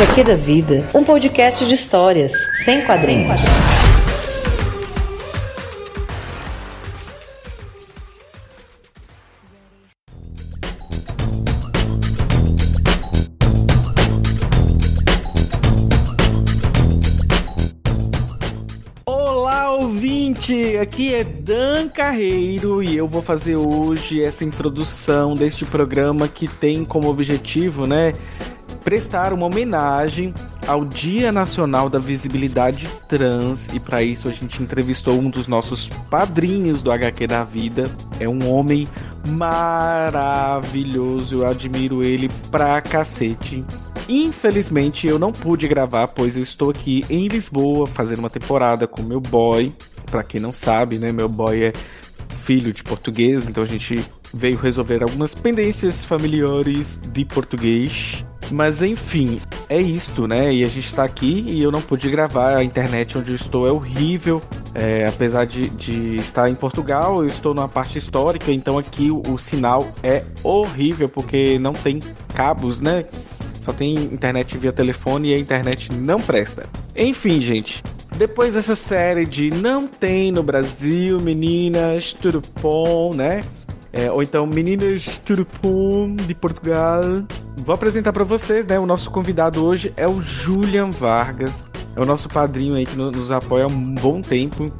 HQ da Vida, um podcast de histórias, sem quadrinhos. Olá, ouvinte! Aqui é Dan Carreiro e eu vou fazer hoje essa introdução deste programa que tem como objetivo, né, prestar uma homenagem ao Dia Nacional da Visibilidade Trans e para isso a gente entrevistou um dos nossos padrinhos do HQ da vida. É um homem maravilhoso, eu admiro ele pra cacete. Infelizmente eu não pude gravar, pois eu estou aqui em Lisboa fazendo uma temporada com meu boy. Para quem não sabe, né, meu boy é filho de português, então a gente veio resolver algumas pendências familiares de português. Mas enfim, é isto, né? E a gente tá aqui e eu não pude gravar. A internet onde eu estou é horrível. É, apesar de, de, estar em Portugal, eu estou numa parte histórica, então aqui o, o sinal é horrível porque não tem cabos, né? Só tem internet via telefone e a internet não presta. Enfim, gente, depois dessa série de não tem no Brasil, meninas, tudo bom, né? É, ou então meninas bom de Portugal. Vou apresentar para vocês, né? O nosso convidado hoje é o Julian Vargas. É o nosso padrinho aí que nos apoia há um bom tempo.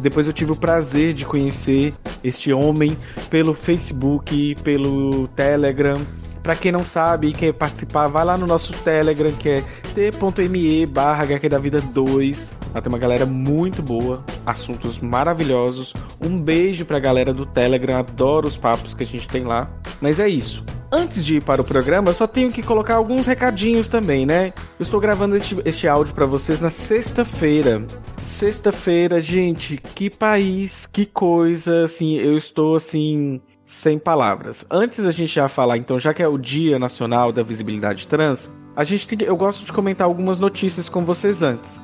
Depois eu tive o prazer de conhecer este homem pelo Facebook, pelo Telegram. Para quem não sabe e quer participar, vai lá no nosso Telegram, que é t.me barra da Vida 2. Lá tem uma galera muito boa, assuntos maravilhosos. Um beijo pra galera do Telegram, adoro os papos que a gente tem lá. Mas é isso. Antes de ir para o programa, eu só tenho que colocar alguns recadinhos também, né? Eu estou gravando este, este áudio para vocês na sexta-feira. Sexta-feira, gente, que país, que coisa, assim, eu estou assim sem palavras. Antes a gente já falar, então, já que é o Dia Nacional da Visibilidade Trans, a gente tem, eu gosto de comentar algumas notícias com vocês antes.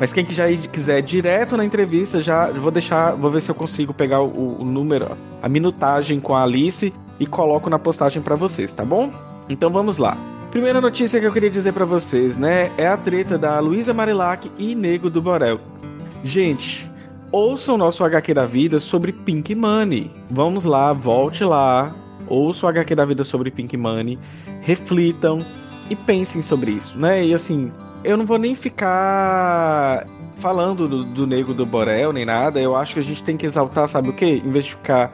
Mas quem já quiser direto na entrevista, já vou deixar, vou ver se eu consigo pegar o, o número, a minutagem com a Alice e coloco na postagem para vocês, tá bom? Então vamos lá. Primeira notícia que eu queria dizer para vocês, né, é a treta da Luísa Marilac e Nego do Borel. Gente, ouça o nosso HQ da vida sobre Pink Money. Vamos lá, volte lá, ouça o HQ da vida sobre Pink Money, reflitam e pensem sobre isso, né? E assim, eu não vou nem ficar falando do, do Nego do Borel nem nada. Eu acho que a gente tem que exaltar, sabe o quê? Em vez de ficar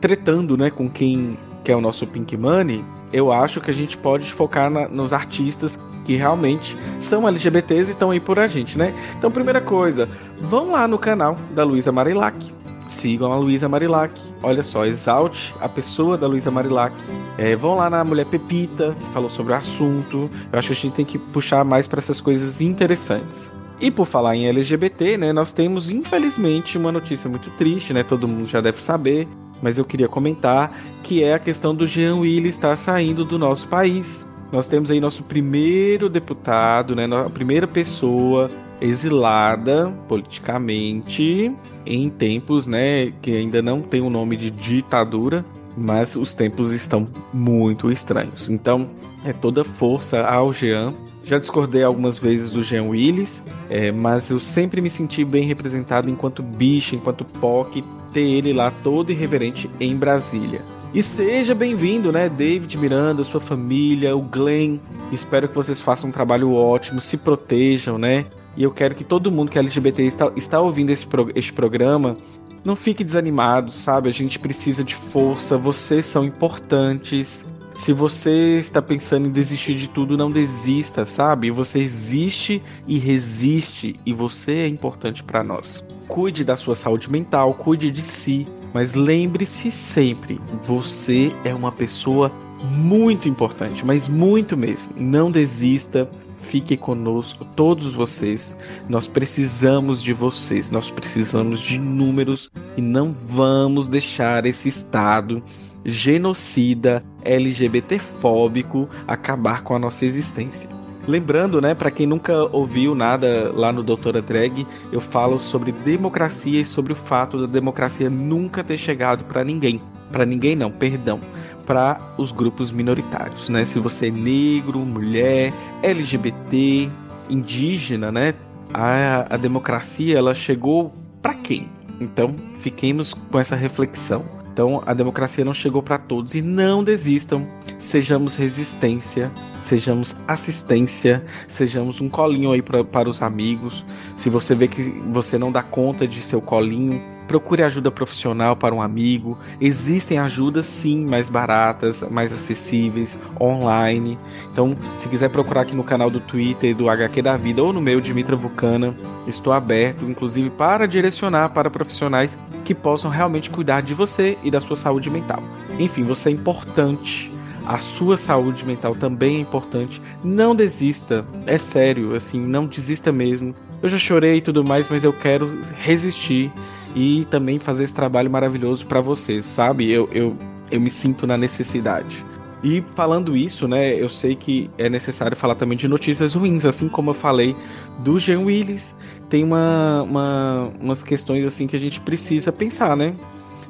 tretando, né, com quem quer o nosso Pink Money, eu acho que a gente pode focar na, nos artistas que realmente são LGBTs e estão aí por a gente, né? Então, primeira coisa, vão lá no canal da Luísa Marilac. Sigam a Luísa Marilac. Olha só, exalte a pessoa da Luísa Marilac. É, vão lá na Mulher Pepita, que falou sobre o assunto. Eu acho que a gente tem que puxar mais para essas coisas interessantes. E por falar em LGBT, né, nós temos infelizmente uma notícia muito triste, né? Todo mundo já deve saber, mas eu queria comentar que é a questão do Jean Willis estar saindo do nosso país nós temos aí nosso primeiro deputado, né, a primeira pessoa exilada politicamente em tempos, né, que ainda não tem o nome de ditadura, mas os tempos estão muito estranhos. Então, é toda força ao Jean. Já discordei algumas vezes do Jean Willis, é, mas eu sempre me senti bem representado enquanto bicho, enquanto POC, ter ele lá todo irreverente em Brasília. E seja bem-vindo, né, David Miranda, sua família, o Glenn. Espero que vocês façam um trabalho ótimo, se protejam, né? E eu quero que todo mundo que é LGBT está, está ouvindo esse, pro, este programa não fique desanimado, sabe? A gente precisa de força, vocês são importantes. Se você está pensando em desistir de tudo, não desista, sabe? Você existe e resiste e você é importante para nós. Cuide da sua saúde mental, cuide de si, mas lembre-se sempre, você é uma pessoa muito importante, mas muito mesmo. Não desista, fique conosco, todos vocês. Nós precisamos de vocês, nós precisamos de números e não vamos deixar esse estado genocida, LGBTfóbico acabar com a nossa existência. Lembrando, né, para quem nunca ouviu nada lá no Doutora Drag, eu falo sobre democracia e sobre o fato da democracia nunca ter chegado para ninguém. Para ninguém não, perdão. Para os grupos minoritários, né? Se você é negro, mulher, LGBT, indígena, né? A, a democracia ela chegou para quem? Então, fiquemos com essa reflexão. Então, a democracia não chegou para todos e não desistam. Sejamos resistência, sejamos assistência, sejamos um colinho aí pra, para os amigos. Se você vê que você não dá conta de seu colinho, procure ajuda profissional para um amigo. Existem ajudas sim mais baratas, mais acessíveis, online. Então, se quiser procurar aqui no canal do Twitter do HQ da Vida ou no meu Dimitra Vulcana, estou aberto, inclusive para direcionar para profissionais que possam realmente cuidar de você e da sua saúde mental. Enfim, você é importante. A sua saúde mental também é importante. Não desista, é sério, assim, não desista mesmo. Eu já chorei e tudo mais, mas eu quero resistir e também fazer esse trabalho maravilhoso para vocês, sabe? Eu, eu, eu me sinto na necessidade. E falando isso, né, eu sei que é necessário falar também de notícias ruins, assim como eu falei do Jean Willis, tem uma, uma, umas questões assim que a gente precisa pensar, né?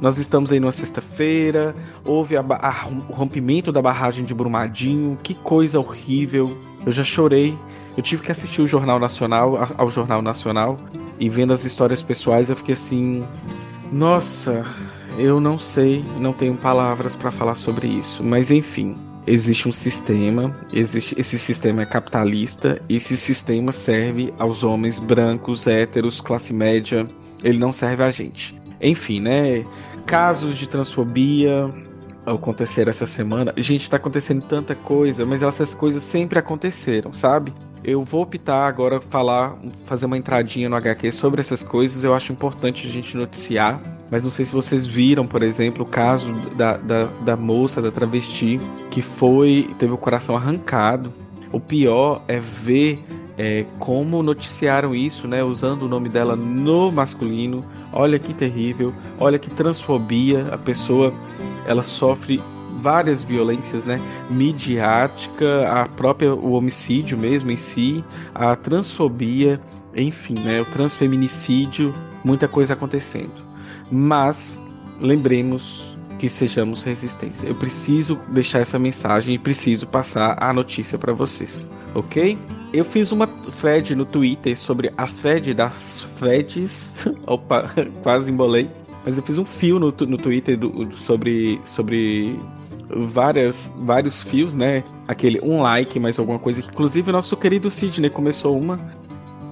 Nós estamos aí numa sexta-feira, houve a, a, o rompimento da barragem de Brumadinho, que coisa horrível. Eu já chorei. Eu tive que assistir o Jornal Nacional, ao Jornal Nacional, e vendo as histórias pessoais, eu fiquei assim: nossa, eu não sei, não tenho palavras para falar sobre isso. Mas enfim, existe um sistema, existe esse sistema é capitalista, esse sistema serve aos homens brancos, héteros, classe média, ele não serve a gente. Enfim, né? Casos de transfobia aconteceram essa semana. Gente, tá acontecendo tanta coisa, mas essas coisas sempre aconteceram, sabe? Eu vou optar agora falar, fazer uma entradinha no HQ sobre essas coisas. Eu acho importante a gente noticiar. Mas não sei se vocês viram, por exemplo, o caso da, da, da moça, da travesti, que foi. teve o coração arrancado. O pior é ver é, como noticiaram isso, né, usando o nome dela no masculino. Olha que terrível, olha que transfobia. A pessoa ela sofre várias violências, né? Midiática, a própria o homicídio mesmo em si, a transfobia, enfim, né? O transfeminicídio, muita coisa acontecendo. Mas lembremos que sejamos resistência. Eu preciso deixar essa mensagem e preciso passar a notícia para vocês, ok? Eu fiz uma thread no Twitter sobre a thread das threads. Opa, quase embolei. Mas eu fiz um fio no, no Twitter do, sobre, sobre várias, vários fios, né? Aquele um like, mais alguma coisa. Inclusive, nosso querido Sidney começou uma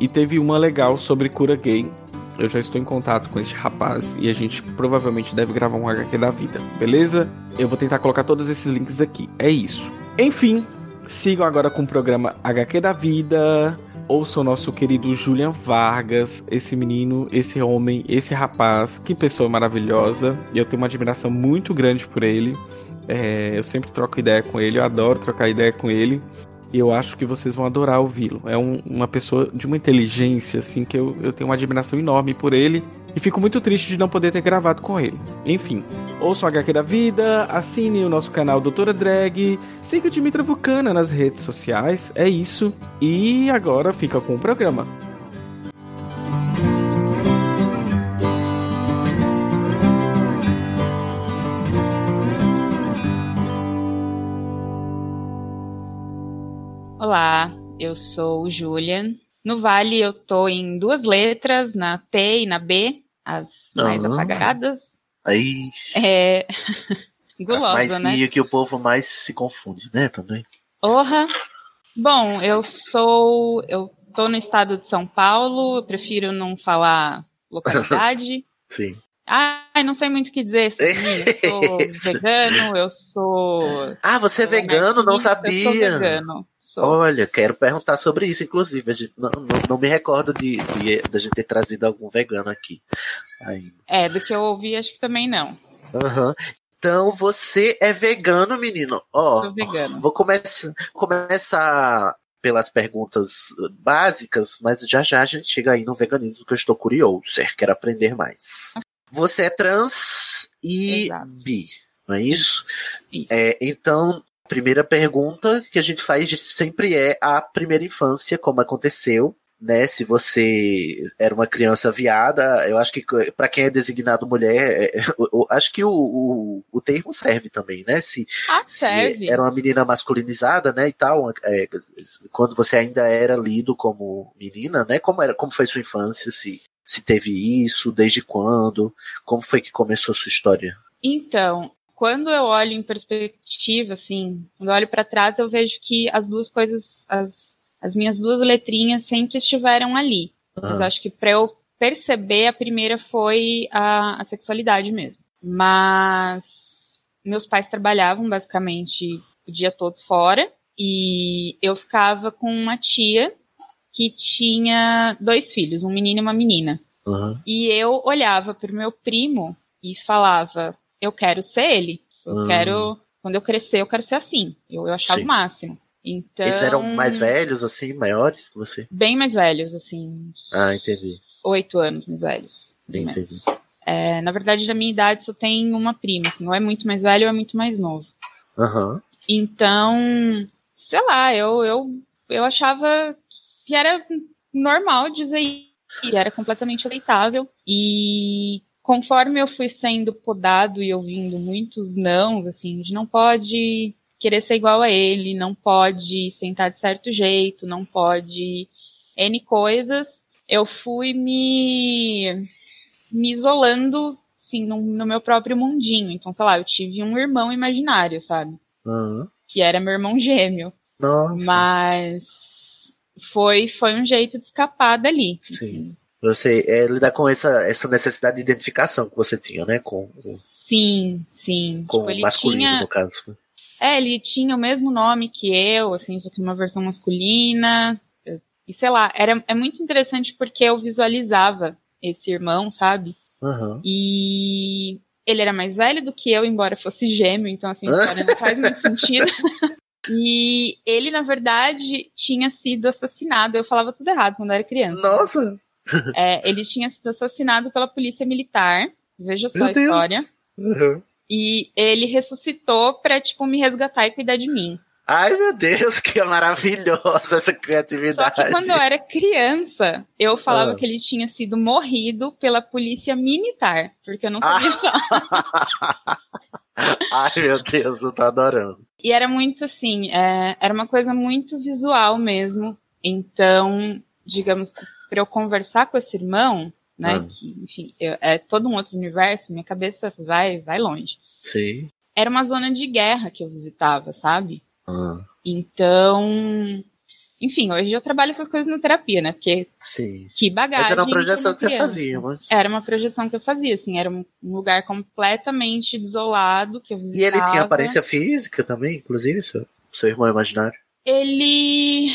e teve uma legal sobre cura gay. Eu já estou em contato com este rapaz e a gente provavelmente deve gravar um HQ da vida, beleza? Eu vou tentar colocar todos esses links aqui. É isso. Enfim, sigam agora com o programa HQ da Vida. Ouça o nosso querido Julian Vargas, esse menino, esse homem, esse rapaz, que pessoa maravilhosa. Eu tenho uma admiração muito grande por ele. É, eu sempre troco ideia com ele, eu adoro trocar ideia com ele. E eu acho que vocês vão adorar ouvi-lo. É um, uma pessoa de uma inteligência, assim, que eu, eu tenho uma admiração enorme por ele. E fico muito triste de não poder ter gravado com ele. Enfim, ouça o HQ da Vida, assine o nosso canal Doutora Drag, siga o Dimitra Vulcana nas redes sociais. É isso. E agora fica com o programa. Olá, eu sou Julian. No Vale eu tô em duas letras, na T e na B, as mais uhum. apagadas. Aí. É. Gulosa, as mais né? E que o povo mais se confunde, né, também. Orra. Bom, eu sou. Eu tô no estado de São Paulo, eu prefiro não falar localidade. Sim. Ai, não sei muito o que dizer. Eu sou vegano, eu sou. Ah, você é vegano? Não sabia. Eu sou vegano. Sou. Olha, quero perguntar sobre isso, inclusive. A gente não, não, não me recordo de, de, de, a gente ter trazido algum vegano aqui. Ainda. É, do que eu ouvi, acho que também não. Uhum. Então você é vegano, menino? Ó, Sou vegano. Vou começar, começar pelas perguntas básicas, mas já já a gente chega aí no veganismo que eu estou curioso, quero aprender mais. Você é trans e Exato. bi, não é isso? Isso. É, então, primeira pergunta que a gente faz sempre é a primeira infância, como aconteceu, né? Se você era uma criança viada, eu acho que para quem é designado mulher, é, eu, acho que o, o, o, termo serve também, né? Se, ah, se serve. era uma menina masculinizada, né? E tal, é, quando você ainda era lido como menina, né? Como era, como foi sua infância? Se se teve isso, desde quando? Como foi que começou a sua história? Então, quando eu olho em perspectiva, assim, quando eu olho para trás, eu vejo que as duas coisas, as as minhas duas letrinhas sempre estiveram ali. Mas acho que para eu perceber, a primeira foi a, a sexualidade mesmo. Mas meus pais trabalhavam basicamente o dia todo fora e eu ficava com uma tia que tinha dois filhos, um menino e uma menina. Uhum. E eu olhava para o meu primo e falava: Eu quero ser ele. Eu uhum. quero, quando eu crescer, eu quero ser assim. Eu, eu achava Sim. o máximo. Então, Eles eram mais velhos, assim, maiores que você? Bem mais velhos, assim. Ah, entendi. Oito anos mais velhos. Entendi. É, na verdade, da minha idade só tem uma prima, assim, ou é muito mais velho ou é muito mais novo. Uhum. Então, sei lá, eu, eu, eu achava que era normal dizer isso, era completamente aceitável. E conforme eu fui sendo podado e ouvindo muitos nãos, assim, de não pode querer ser igual a ele, não pode sentar de certo jeito, não pode N coisas. Eu fui me, me isolando, assim, no, no meu próprio mundinho. Então, sei lá, eu tive um irmão imaginário, sabe? Uhum. Que era meu irmão gêmeo. Nossa. Mas foi, foi um jeito de escapar dali. Sim. Assim. Você é, lidar com essa, essa necessidade de identificação que você tinha, né? Com, sim, sim. Com tipo, o masculino, tinha, no caso. Né? É, ele tinha o mesmo nome que eu, assim, só que uma versão masculina. E sei lá, era, é muito interessante porque eu visualizava esse irmão, sabe? Uhum. E ele era mais velho do que eu, embora fosse gêmeo, então assim, a história não faz muito sentido. e ele, na verdade, tinha sido assassinado. Eu falava tudo errado quando era criança. Nossa! É, ele tinha sido assassinado pela polícia militar. Veja só Meu a história. Uhum. E ele ressuscitou pra, tipo, me resgatar e cuidar de mim. Ai, meu Deus, que maravilhosa essa criatividade. Só que quando eu era criança, eu falava ah. que ele tinha sido morrido pela polícia militar, porque eu não sabia ah. Ai, meu Deus, eu tô adorando. E era muito assim, é, era uma coisa muito visual mesmo. Então, digamos que pra eu conversar com esse irmão, né? Ah. Que, enfim, eu, é todo um outro universo, minha cabeça vai, vai longe. Sim. Era uma zona de guerra que eu visitava, sabe? Ah. Então, enfim, hoje eu trabalho essas coisas na terapia, né? Porque Sim. que bagagem. Mas era uma projeção que você fazia, mas... Era uma projeção que eu fazia, assim, era um lugar completamente desolado que eu visitava. E ele tinha aparência física também, inclusive, seu, seu irmão imaginário? Ele.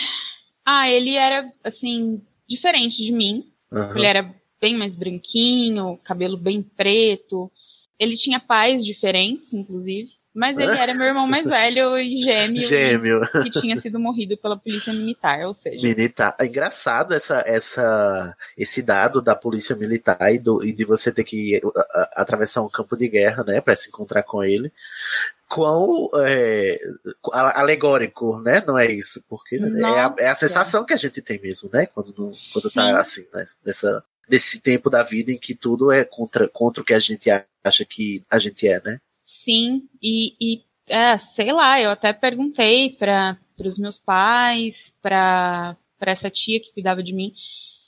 Ah, ele era, assim, diferente de mim. Uhum. Ele era bem mais branquinho, cabelo bem preto. Ele tinha pais diferentes, inclusive. Mas ele era meu irmão mais velho e gêmeo. Gêmeo. Que tinha sido morrido pela polícia militar, ou seja. Militar. É engraçado essa, essa, esse dado da polícia militar e, do, e de você ter que atravessar um campo de guerra, né, para se encontrar com ele. Quão é, alegórico, né? Não é isso? Porque é a, é a, sensação que a gente tem mesmo, né? Quando, não, quando tá assim, né? nessa, desse tempo da vida em que tudo é contra, contra o que a gente acha que a gente é, né? Sim, e, e é, sei lá, eu até perguntei para os meus pais, para essa tia que cuidava de mim,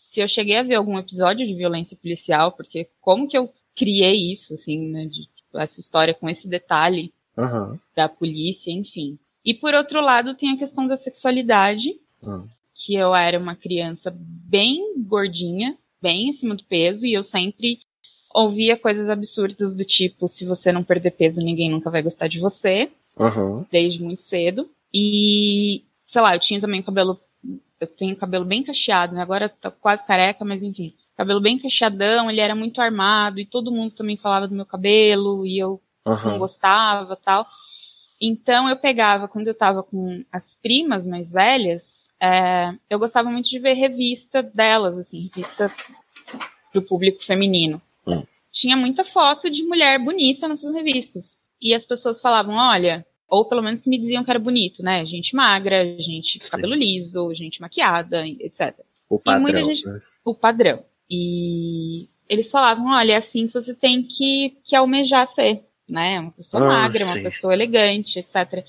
se eu cheguei a ver algum episódio de violência policial, porque como que eu criei isso, assim, né, de, essa história com esse detalhe uhum. da polícia, enfim. E por outro lado, tem a questão da sexualidade, uhum. que eu era uma criança bem gordinha, bem acima do peso e eu sempre ouvia coisas absurdas do tipo: se você não perder peso, ninguém nunca vai gostar de você. Uhum. Desde muito cedo. E, sei lá, eu tinha também cabelo. Eu tenho cabelo bem cacheado, né? Agora tá quase careca, mas enfim. Cabelo bem cacheadão, ele era muito armado e todo mundo também falava do meu cabelo e eu uhum. não gostava tal. Então eu pegava, quando eu tava com as primas mais velhas, é, eu gostava muito de ver revista delas, assim, revista pro público feminino. Hum. Tinha muita foto de mulher bonita nessas revistas. E as pessoas falavam, olha, ou pelo menos me diziam que era bonito, né? Gente magra, gente com cabelo liso, gente maquiada, etc. O padrão. gente, né? O padrão. E eles falavam, olha, é assim que você tem que, que almejar ser, né? Uma pessoa Ah, magra, uma sim. pessoa elegante, etc.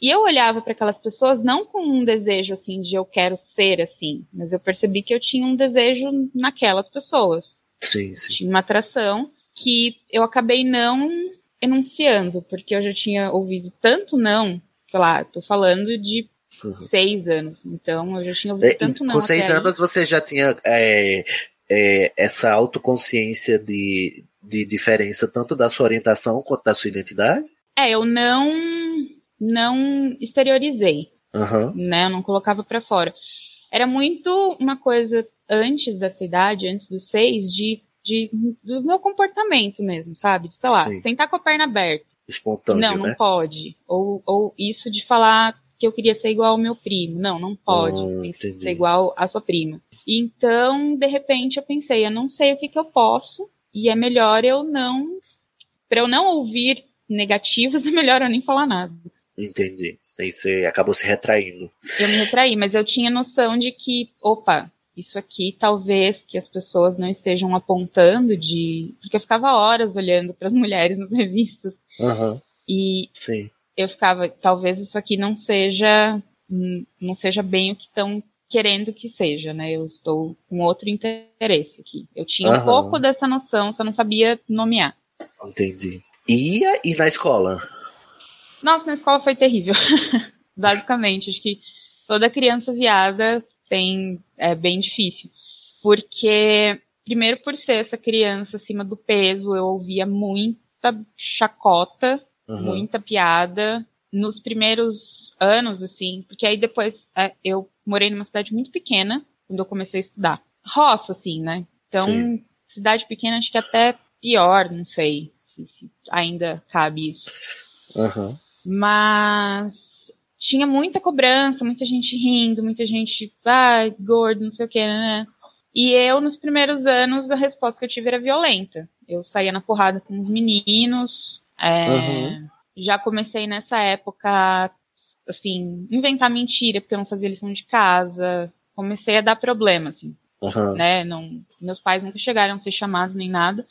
E eu olhava para aquelas pessoas não com um desejo assim de eu quero ser assim, mas eu percebi que eu tinha um desejo naquelas pessoas. Sim, sim. Tinha uma atração que eu acabei não enunciando, porque eu já tinha ouvido tanto não, sei lá, tô falando de Uhum. seis anos, então eu já tinha ouvido É, tanto não. com seis até aí. anos você já tinha é, é, essa autoconsciência de, de diferença tanto da sua orientação quanto da sua identidade? É, eu não não exteriorizei, Aham. né? Eu não colocava pra fora. Era muito uma coisa antes dessa idade, antes dos seis, de, de do meu comportamento mesmo, sabe? De, sei lá, Sim. sentar com a perna aberta. Espontâneo, não, não né? pode. Ou, ou isso de falar que eu queria ser igual ao meu primo. Não, não pode. Hum, tem que ser igual à sua prima. Então, de repente, eu pensei, eu não sei o que, que eu posso, e é melhor eu não. Pra eu não ouvir negativos, é melhor eu nem falar nada. Entendi. Aí você acabou se retraindo. Eu me retraí, mas eu tinha noção de que, opa, isso aqui talvez que as pessoas não estejam apontando de. Porque eu ficava horas olhando para as mulheres nas revistas. Aham. E Sim. eu ficava, talvez isso aqui não seja hum, não seja bem o que estão querendo que seja, né? Eu estou com outro interesse aqui. Eu tinha um pouco dessa noção, só não sabia nomear. Entendi. E, e na escola? Nossa, na escola foi terrível. Basicamente, acho que toda criança viada tem é bem difícil, porque primeiro por ser essa criança acima do peso, eu ouvia muita chacota Aham. muita piada nos primeiros anos, assim, porque aí depois é, eu morei numa cidade muito pequena quando eu comecei a estudar. Roça, assim, né? Então, Sim. cidade pequena acho que até pior, não sei se, se ainda cabe isso. Aham. Mas tinha muita cobrança, muita gente rindo, muita gente, ai, gordo, não sei o que, né? E eu, nos primeiros anos, a resposta que eu tive era violenta. Eu saía na porrada com os meninos, é, Uhum. Já comecei nessa época, assim, inventar mentira, porque eu não fazia lição de casa. Comecei a dar problema, assim Aham. né? Não, meus pais nunca chegaram a ser chamados nem nada,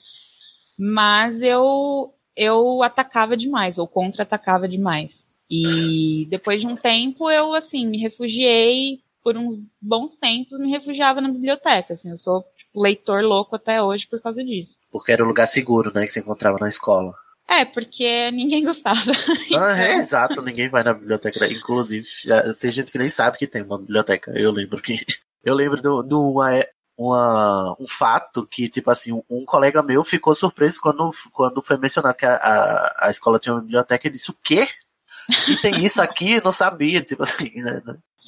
mas eu eu atacava demais ou contra-atacava demais. E depois de um tempo eu assim me refugiei por uns bons tempos, me refugiava na biblioteca, assim, eu sou tipo, leitor louco até hoje por causa disso. Porque era o lugar seguro, né? Que você encontrava na escola. É, porque ninguém gostava. Ah, é Então- exato, ninguém vai na biblioteca. né? Inclusive, já, tem gente que nem sabe que tem uma biblioteca. Eu lembro que. Eu lembro de uma, uma, um fato que, tipo assim, um, um colega meu ficou surpreso quando, quando foi mencionado que a, a, a escola tinha uma biblioteca. Ele disse: O quê? E tem isso aqui? Não sabia, tipo assim, né?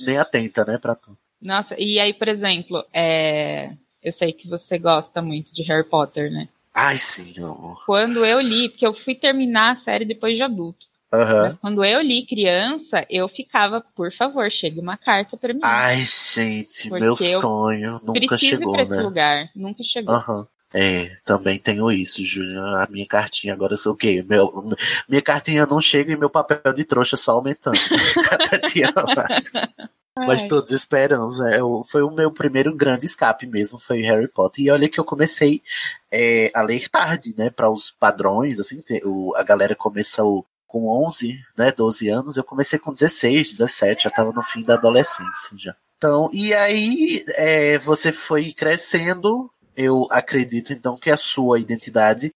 nem atenta, né, pra tu. Nossa, e aí, por exemplo, é... eu sei que você gosta muito de Harry Potter, né? Ai, amor. Quando eu li, porque eu fui terminar a série depois de adulto. Aham. Mas quando eu li criança, eu ficava, por favor, chegue uma carta pra mim. Ai, gente, Porque meu eu sonho nunca chegou, ir pra esse né? lugar. Nunca chegou. Aham. É, também tenho isso, Júnior. A minha cartinha agora eu sou o quê? Meu, minha cartinha não chega e meu papel de trouxa só aumentando. Cada dia mais. Mas todos esperamos. É, foi o meu primeiro grande escape mesmo, foi Harry Potter. E olha que eu comecei é, a ler tarde, né? Para os padrões, assim, o- a galera começou com 11, né? 12 anos. Eu comecei com 16, 17, já estava no fim da adolescência já. Então, e aí é, você foi crescendo. Eu acredito então que a sua identidade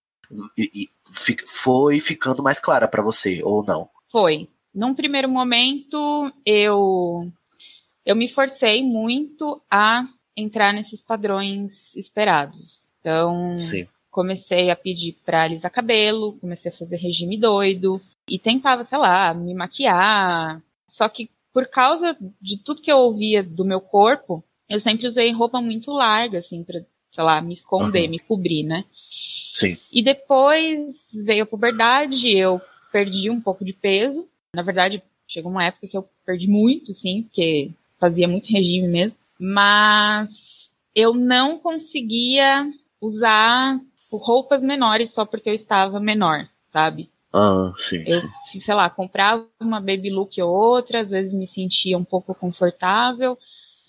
foi ficando mais clara para você, ou não? Foi. Num primeiro momento, eu eu me forcei muito a entrar nesses padrões esperados. Então, Sim. comecei a pedir pra alisar cabelo, comecei a fazer regime doido e tentava, sei lá, me maquiar. Só que por causa de tudo que eu ouvia do meu corpo, eu sempre usei roupa muito larga, assim, pra, sei lá, me esconder, Aham. me cobrir, né? Sim. E depois veio a puberdade, eu perdi um pouco de peso. Na verdade, chegou uma época que eu perdi muito, sim, porque fazia muito regime mesmo. Mas eu não conseguia usar roupas menores só porque eu estava menor, sabe? Ah, sim, Eu, sim. sei lá, comprava uma baby look ou outra, às vezes me sentia um pouco confortável,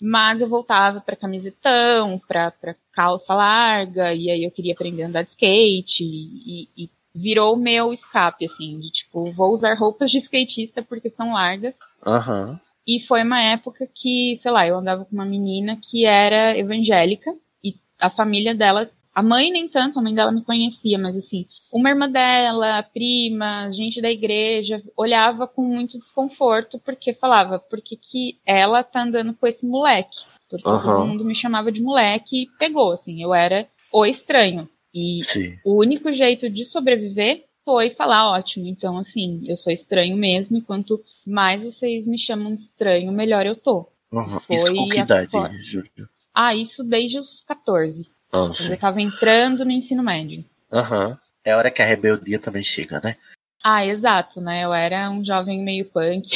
Mas eu voltava para camisetão, para calça larga, e aí eu queria aprender a andar de skate, e, e virou o meu escape, assim, de tipo, vou usar roupas de skatista porque são largas. Aham. E foi uma época que, sei lá, eu andava com uma menina que era evangélica, e a família dela, a mãe nem tanto, a mãe dela me conhecia, mas assim, uma irmã dela, prima, gente da igreja, olhava com muito desconforto porque falava, por que, que ela tá andando com esse moleque? Porque Aham. todo mundo me chamava de moleque e pegou, assim, eu era o estranho. E Sim. o único jeito de sobreviver foi falar, ótimo, então assim, eu sou estranho mesmo, e quanto mais vocês me chamam de estranho, melhor eu tô. Aham. Foi Isso com que idade. Júlio? Ah, isso desde os 14. Ah, Quando eu tava entrando no ensino médio. Aham. É a hora que a rebeldia também chega, né? Ah, exato, né? Eu era um jovem meio punk.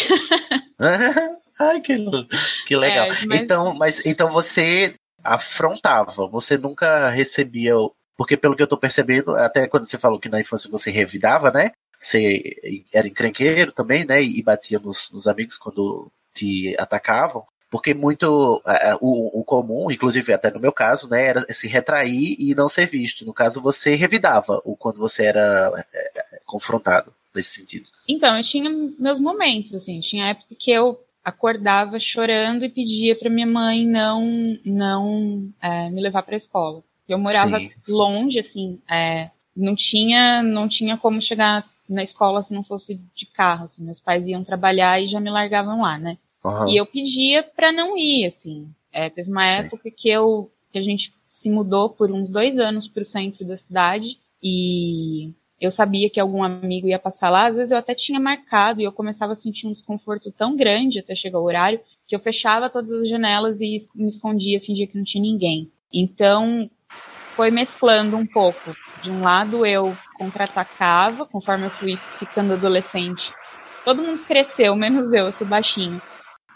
Ai, que, que legal. É, mas- Então, mas então você afrontava, você nunca recebia. Porque pelo que eu tô percebendo, até quando você falou que na infância você revidava, né? Você era encrenqueiro também, né? E batia nos, nos amigos quando te atacavam. Porque muito eh, o, o comum, inclusive até no meu caso, né, era se retrair e não ser visto. No caso, você revidava o quando você era eh, eh, confrontado nesse sentido. Então, eu tinha meus momentos, assim. Tinha época que eu acordava chorando e pedia pra minha mãe não não é, me levar pra escola. Eu morava Sim. longe, assim, é, não tinha não tinha como chegar na escola se não fosse de carro. Assim, meus pais iam trabalhar e já me largavam lá, né? Aham. E eu pedia pra não ir, assim. É, teve uma Sim. época que eu que a gente se mudou por uns dois anos pro centro da cidade e eu sabia que algum amigo ia passar lá. Às vezes eu até tinha marcado e eu começava a sentir um desconforto tão grande até chegar o horário que eu fechava todas as janelas e me escondia, fingia que não tinha ninguém. Então foi mesclando um pouco. De um lado eu contra-atacava, conforme eu fui ficando adolescente. Todo mundo cresceu, menos eu, eu sou baixinho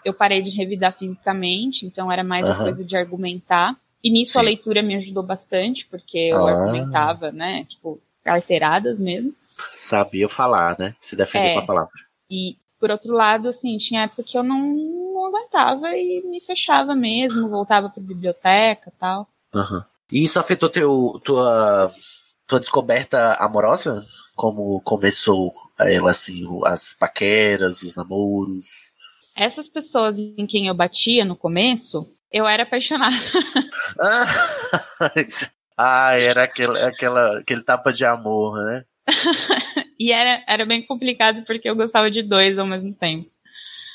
eu parei de revidar fisicamente, então era mais a Aham. coisa de argumentar. E nisso a Sim. leitura me ajudou bastante, porque eu Ah. argumentava, né? Tipo, carteiradas mesmo. Sabia falar, né? Se defender É. com a palavra. E, por outro lado, assim, tinha época que eu não, não aguentava e me fechava mesmo, voltava pra biblioteca e tal. Aham. E isso afetou teu, tua, tua descoberta amorosa? Como começou ela, assim, as paqueras, os namoros? Essas pessoas em quem eu batia no começo, eu era apaixonada. Ah, ah era aquele, aquela, aquele tapa de amor, né? E era, era bem complicado porque eu gostava de dois ao mesmo tempo.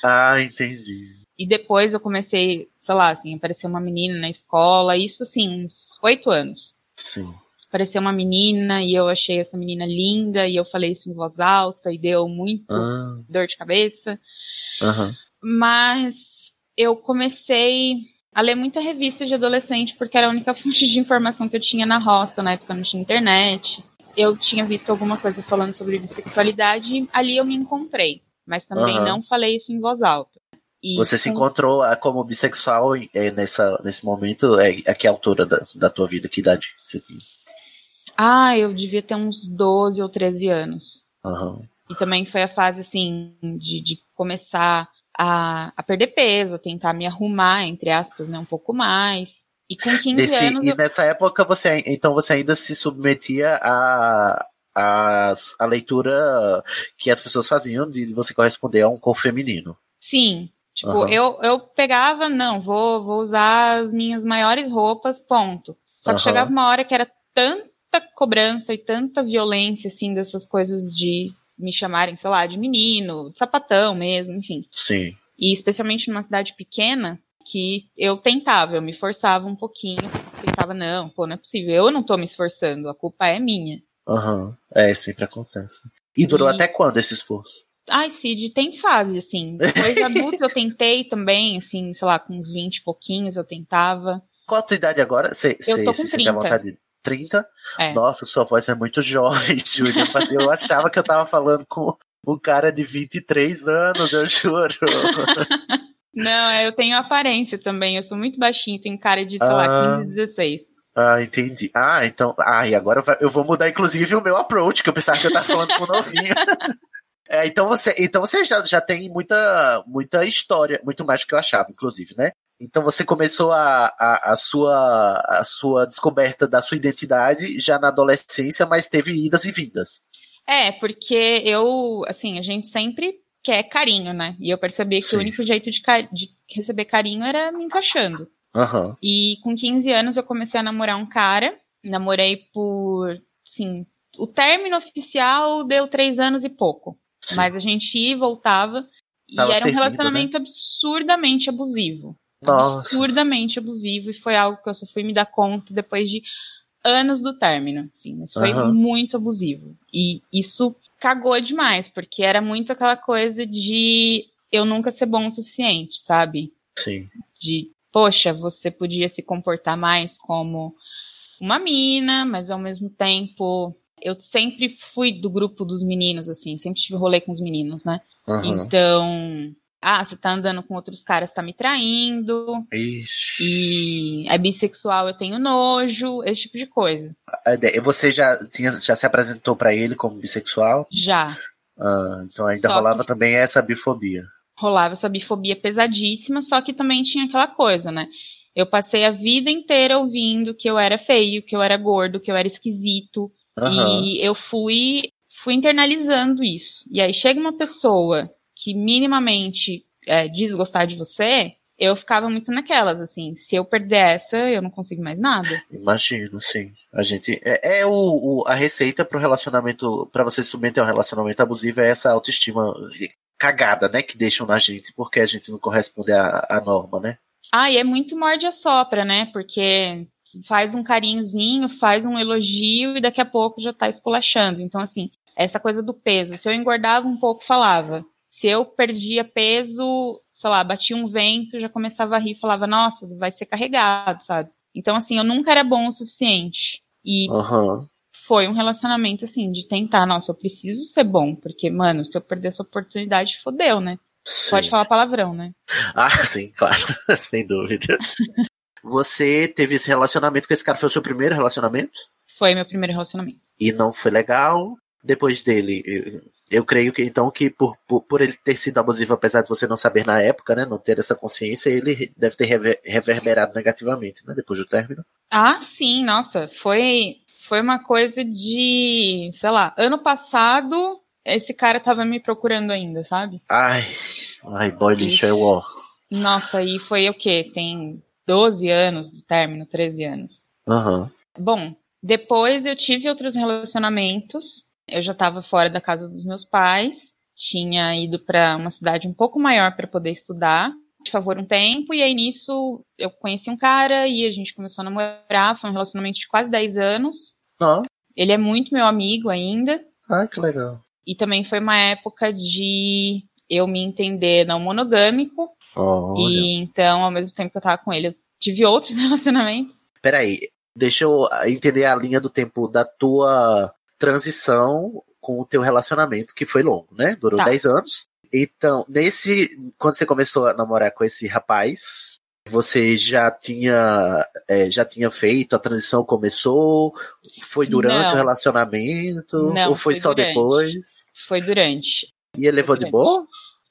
Ah, entendi. E depois eu comecei, sei lá, assim, apareceu uma menina na escola, isso assim, uns oito anos. Sim. Apareceu uma menina e eu achei essa menina linda e eu falei isso em voz alta e deu muito Ah, dor de cabeça. aham. Mas eu comecei a ler muita revista de adolescente porque era a única fonte de informação que eu tinha na roça, na época não tinha internet. Eu tinha visto alguma coisa falando sobre bissexualidade e ali eu me encontrei. Mas também Aham. não falei isso em voz alta. E Você se encontrou ah, como bissexual é, nessa, nesse momento? É, a que altura da, da tua vida? Que idade você tinha? Ah, eu devia ter uns 12 ou 13 anos. Aham. E também foi a fase, assim, de, de começar a, a perder peso, a tentar me arrumar, entre aspas, né, um pouco mais. E com 15 Nesse, anos. e eu- nessa época você então você ainda se submetia a, a, a leitura que as pessoas faziam de você corresponder a um corpo feminino. Sim. Tipo, Aham. eu, eu pegava, não, vou, vou usar as minhas maiores roupas, ponto. Só que Aham. chegava uma hora que era tanta cobrança e tanta violência, assim, dessas coisas de me chamarem, sei lá, de menino, de sapatão mesmo, enfim. Sim. E especialmente numa cidade pequena, que eu tentava, eu me forçava um pouquinho, pensava, não, pô, não é possível, eu não tô me esforçando, a culpa é minha. Aham. É, sempre acontece. E durou E- até quando esse esforço? Ai, Cid, tem fase, assim. Depois de adulto eu tentei também, assim, sei lá, com uns 20 e pouquinhos eu tentava. Qual a tua idade agora? Você Eu tô com sente 30. à vontade de 30? É. Nossa, sua voz é muito jovem, Júlia. Eu achava que eu tava falando com um cara de 23 anos, eu juro. Não, é, eu tenho aparência também, eu sou muito baixinho, tenho cara de, sei Ah. lá, 15, 16. Ah, entendi. Ah, então. Ah, e agora eu vou mudar, inclusive, o meu approach, que eu pensava que eu tava falando com o novinho. É, então você, então você já, já tem muita, muita história, muito mais do que eu achava, inclusive, né? Então você começou a, a, a, sua, a sua descoberta da sua identidade já na adolescência, mas teve idas e vindas. É, porque eu, assim, a gente sempre quer carinho, né? E eu percebi que Sim. o único jeito de, de, receber carinho era me encaixando. Uhum. E com 15 anos eu comecei a namorar um cara. Namorei por, sim, o término oficial deu três anos e pouco. Sim. Mas a gente ia e voltava. Tava e era um servindo, relacionamento né? absurdamente abusivo. Nossa. Absurdamente abusivo. E foi algo que eu só fui me dar conta depois de anos do término. Assim, mas foi uhum. muito abusivo. E isso cagou demais, porque era muito aquela coisa de eu nunca ser bom o suficiente, sabe? Sim. De, poxa, você podia se comportar mais como uma mina, mas ao mesmo tempo eu sempre fui do grupo dos meninos, assim, sempre tive rolê com os meninos, né? Uhum. Então, ah, você tá andando com outros caras, tá me traindo. Ixi. E é bissexual, eu tenho nojo, esse tipo de coisa. Você já, tinha, já se apresentou para ele como bissexual? Já. Ah, então ainda só rolava que... também essa bifobia. Rolava essa bifobia pesadíssima, só que também tinha aquela coisa, né? Eu passei a vida inteira ouvindo que eu era feio, que eu era gordo, que eu era esquisito. Uhum. E eu fui, fui internalizando isso. E aí chega uma pessoa que minimamente é, desgostar de você, eu ficava muito naquelas, assim, se eu perder essa, eu não consigo mais nada. Imagino, sim. A gente. É, é o, o, a receita pro relacionamento. para você submeter um relacionamento abusivo é essa autoestima cagada, né? Que deixam na gente, porque a gente não corresponde à, à norma, né? Ah, e é muito morde a sopra, né? Porque faz um carinhozinho, faz um elogio e daqui a pouco já tá esculachando. Então, assim, essa coisa do peso. Se eu engordava um pouco, falava. Se eu perdia peso, sei lá, batia um vento, já começava a rir, falava, nossa, vai ser carregado, sabe? Então, assim, eu nunca era bom o suficiente. E uhum. foi um relacionamento, assim, de tentar, nossa, eu preciso ser bom, porque, mano, se eu perder essa oportunidade, fodeu, né? Sim. Pode falar palavrão, né? Ah, sim, claro, sem dúvida. Você teve esse relacionamento com esse cara, foi o seu primeiro relacionamento? Foi meu primeiro relacionamento. E não foi legal? Depois dele. Eu, eu creio que então que por, por, por, ele ter sido abusivo, apesar de você não saber na época, né, não ter essa consciência, ele deve ter rever, reverberado negativamente, né, depois do término. Ah, sim, nossa, foi foi uma coisa de, sei lá, ano passado esse cara tava me procurando ainda, sabe? Ai, ai, boy lixo é war. Nossa, aí foi o quê? Tem 12 anos do término, 13 anos. Aham. Uhum. Bom, depois eu tive outros relacionamentos eu já estava fora da casa dos meus pais, tinha ido para uma cidade um pouco maior para poder estudar, de favor um tempo, e aí nisso eu conheci um cara e a gente começou a namorar, foi um relacionamento de quase 10 anos. Ah. Ele é muito meu amigo ainda. Ah, que legal. E também foi uma época de eu me entender não monogâmico. Oh, e então, ao mesmo tempo que eu tava com ele, eu tive outros relacionamentos. Peraí, deixa eu entender a linha do tempo da tua transição com o teu relacionamento, que foi longo, né? Durou tá. 10 anos. Então, nesse. Quando você começou a namorar com esse rapaz, você já tinha é, já tinha feito, a transição começou? Foi durante Não. o relacionamento? Não, ou foi, foi só durante. depois? Foi durante. E ele levou de boa?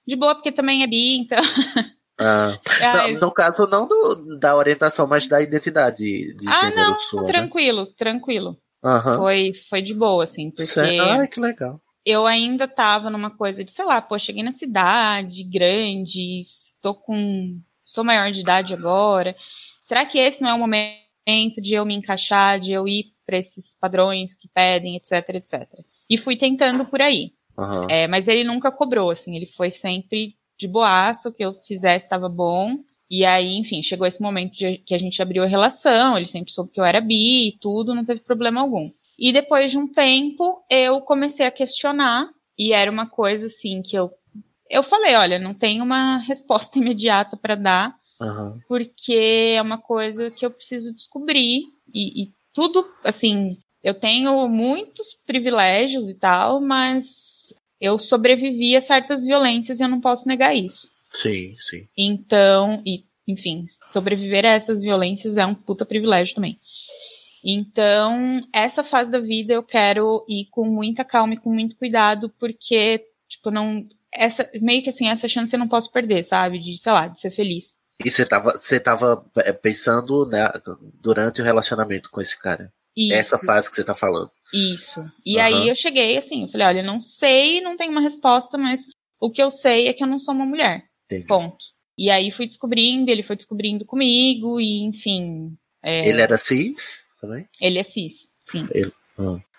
De boa, porque também é bi, então. Ah, no, no, caso, não do, da orientação, mas da identidade de ah, gênero não, sua. Tranquilo, né? tranquilo. Uhum. Foi, foi de boa, assim, porque. Ai, que legal. Eu ainda tava numa coisa de, sei lá, pô, cheguei na cidade, grande, tô com. sou maior de idade agora. Será que esse não é o momento de eu me encaixar, de eu ir para esses padrões que pedem, etc, etc. E fui tentando por aí. Uhum. É, mas ele nunca cobrou, assim, ele foi sempre de boaço, o que eu fizesse estava bom. E aí, enfim, chegou esse momento de, que a gente abriu a relação, ele sempre soube que eu era bi e tudo, não teve problema algum. E depois de um tempo, eu comecei a questionar, e era uma coisa assim que eu. Eu falei, olha, não tenho uma resposta imediata para dar, uhum. porque é uma coisa que eu preciso descobrir. E, e tudo, assim, eu tenho muitos privilégios e tal, mas eu sobrevivi a certas violências e eu não posso negar isso. Sim, sim. Então, e, enfim, sobreviver a essas violências é um puta privilégio também. Então, essa fase da vida eu quero ir com muita calma e com muito cuidado, porque, tipo, não. Essa, meio que assim, essa chance eu não posso perder, sabe? De, sei lá, de ser feliz. E você tava, você tava é, pensando né, durante o relacionamento com esse cara? Isso. Essa fase que você tá falando. Isso. E Uhum. aí eu cheguei assim, eu falei, olha, não sei, não tenho uma resposta, mas o que eu sei é que eu não sou uma mulher. Entendi. Ponto. E aí fui descobrindo, ele foi descobrindo comigo, e enfim. é, Ele era cis também? ele é cis, sim.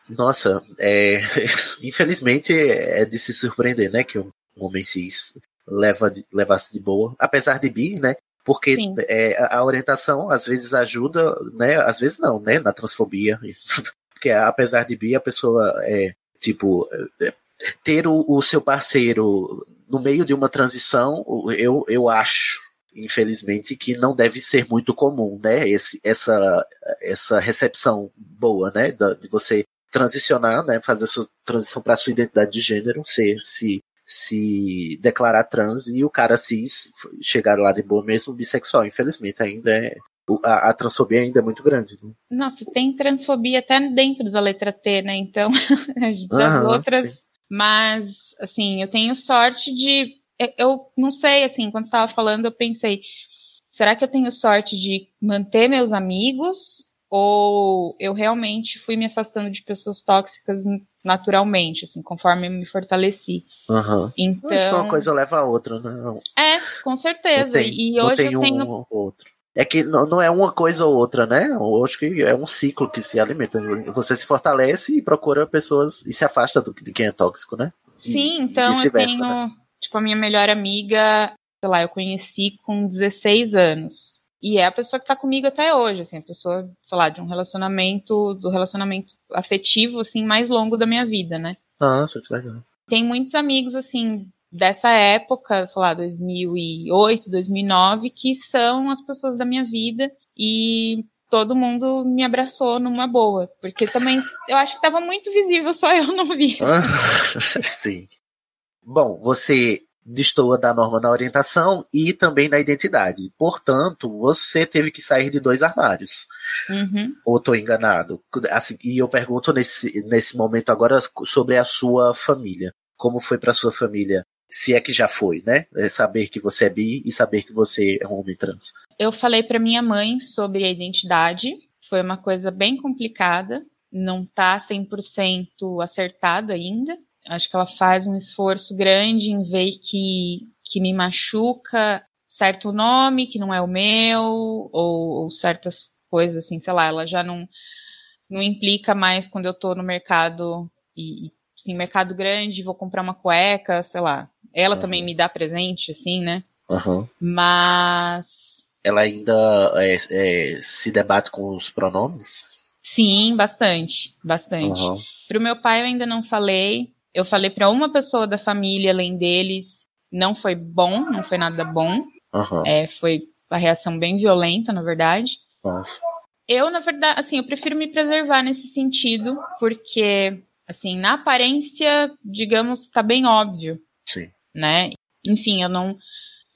Nossa, é, infelizmente é de se surpreender, né? Que um homem cis leva de, levasse de boa, apesar de bi, né? Porque é, a- orientação às vezes ajuda, né? Às vezes não, né? Na transfobia. Porque apesar de bi, a pessoa é tipo é, ter o, o seu parceiro no meio de uma transição, eu, eu acho, infelizmente, que não deve ser muito comum, né? Esse, essa, essa recepção boa, né? da- de você transicionar, né? Fazer a sua transição para sua identidade de gênero, ser, se, se declarar trans e o cara cis f- chegar lá de boa mesmo bissexual. Infelizmente, ainda é. A, a transfobia ainda é muito grande. Né? Nossa, tem transfobia até dentro da letra T, né? Então, das Aham, outras. sim. Mas, assim, eu tenho sorte de. eu- Eu não sei, assim, quando você estava falando, eu pensei: será que eu tenho sorte de manter meus amigos? Ou eu realmente fui me afastando de pessoas tóxicas naturalmente, assim, conforme eu me fortaleci? Aham. Então. Eu Acho que uma coisa leva a outra, né? É, com certeza. e hoje tem eu tenho. um ou outro. É que não, é uma coisa ou outra, né? Eu acho que é um ciclo que se alimenta. Você se fortalece e procura pessoas e se afasta do, de quem é tóxico, né? Sim, E então eu tenho, né? tipo, a minha melhor amiga, sei lá, eu conheci com 16 anos. E é a pessoa que tá comigo até hoje, assim, a pessoa, sei lá, de um relacionamento, do relacionamento afetivo, assim, mais longo da minha vida, né? Nossa, que legal. Tem muitos amigos, assim, dessa época, sei lá, 2008, 2009, que são as pessoas da minha vida e todo mundo me abraçou numa boa. Porque também, eu acho que tava muito visível, só eu não vi. Ah, Sim. Bom, você destoa da norma na orientação e também na identidade. Portanto, você teve que sair de dois armários. Uhum. Ou estou enganado? Assim, e eu pergunto nesse, nesse momento agora sobre a sua família. Como foi para sua família? Se é que já foi, né? É saber que você é bi e saber que você é um homem trans. Eu falei para minha mãe sobre a identidade. Foi uma coisa bem complicada. Não tá 100% acertada ainda. Acho que ela faz um esforço grande em ver que, que me machuca certo nome que não é o meu, ou, ou certas coisas assim, sei lá, ela já não, não implica mais quando eu tô no mercado e, e mercado grande, vou comprar uma cueca, sei lá. Ela Uhum. também me dá presente, assim, né? Aham. Mas Ela ainda é, é, se debate com os pronomes? sim, bastante, bastante. Aham. Pro meu pai eu ainda não falei. Eu falei pra uma pessoa da família além deles, não foi bom, não foi nada bom. Aham. É, foi a reação bem violenta, na verdade. Nossa. Eu, na verdade, assim, eu prefiro me preservar nesse sentido, porque, assim, na aparência, digamos, tá bem óbvio, Sim. Né? Enfim, eu não,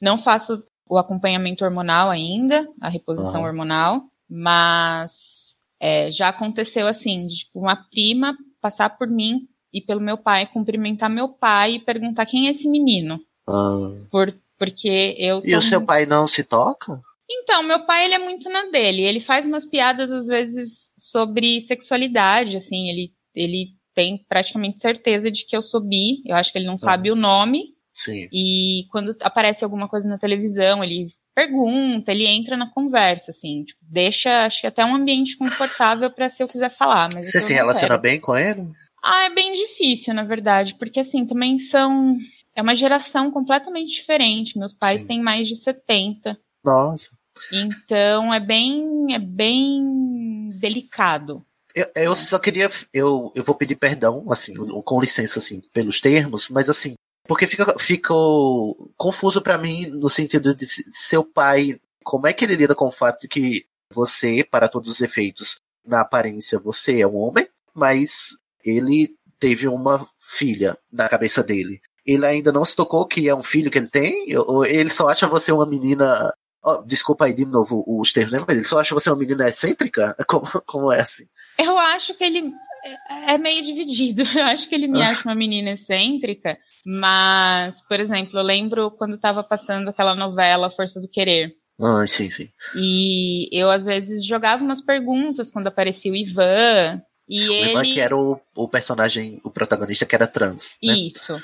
não faço o acompanhamento hormonal ainda, a reposição Aham. hormonal, mas é, já aconteceu assim, de tipo, uma prima passar por mim e pelo meu pai, cumprimentar meu pai e perguntar quem é esse menino. Ah. Por, porque eu. E o seu pai não se toca? Então, meu pai, ele é muito na dele. Ele faz umas piadas, às vezes, sobre sexualidade, assim. Ele, ele tem praticamente certeza de que eu sou bi. Eu acho que ele não sabe o nome. Sim. E quando aparece alguma coisa na televisão, ele pergunta, ele entra na conversa, assim. Tipo, deixa, acho que até um ambiente confortável para se eu quiser falar. Mas Você se relaciona quero. bem com ele? Ah, é bem difícil, na verdade. Porque, assim, também são... É uma geração completamente diferente. Meus pais Sim. têm mais de 70. Nossa. Então é bem é bem delicado. Eu, eu só queria. Eu, eu vou pedir perdão, assim, com licença, assim, pelos termos, mas assim. Porque fica, ficou confuso pra mim no sentido de se- seu pai. Como é que ele lida com o fato de que você, para todos os efeitos, na aparência, você é um homem, mas ele teve uma filha na cabeça dele. Ele ainda não se tocou que é um filho que ele tem? Ou ele só acha você uma menina. ó, desculpa aí de novo os termos, né? Mas ele só acha você uma menina excêntrica? Como, como é assim? Eu acho que ele é é meio dividido. Eu acho que ele me Ah. acha uma menina excêntrica, mas, por exemplo, eu lembro quando estava passando aquela novela Força do Querer. Ah, sim, sim. E eu, às vezes, jogava umas perguntas quando aparecia o Ivan. E o ele... Ivan que era o, o personagem, o protagonista que era trans. Né? Isso.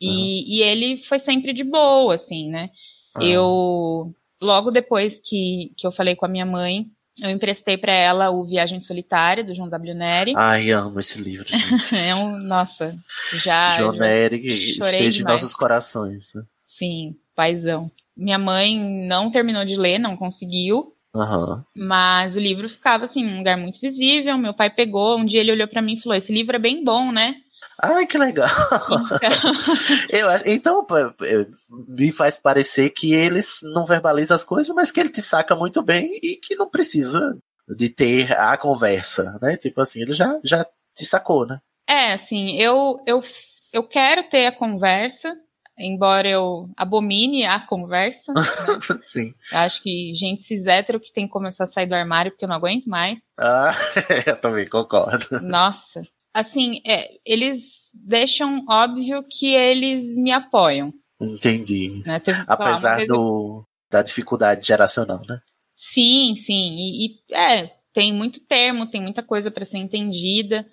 E, uhum. e ele foi sempre de boa, assim, né? Uhum. Eu, logo depois que, que eu falei com a minha mãe, eu emprestei para ela o Viagem Solitária, do João W. Neri. Ai, amo esse livro, é um, nossa, já. João Neri esteja em nossos corações. Né? Sim, paizão. Minha mãe não terminou de ler, não conseguiu. Uhum. Mas o livro ficava assim, num lugar muito visível. Meu pai pegou, um dia ele olhou para mim e falou: Esse livro é bem bom, né? Ai, que legal. Então, eu, então me faz parecer que eles não verbalizam as coisas, mas que ele te saca muito bem e que não precisa de ter a conversa, né? Tipo assim, ele já, já te sacou, né? É, assim, eu, eu, eu quero ter a conversa, embora eu abomine a conversa. Né? Sim. Eu acho que gente cis hétero que tem que começar a sair do armário porque eu não aguento mais. Ah, eu também concordo. Nossa, assim, é, eles deixam óbvio que eles me apoiam. Entendi. Né? Teve, Apesar lá, do, da dificuldade geracional, né? Sim, sim. E, e é, tem muito termo, tem muita coisa para ser entendida.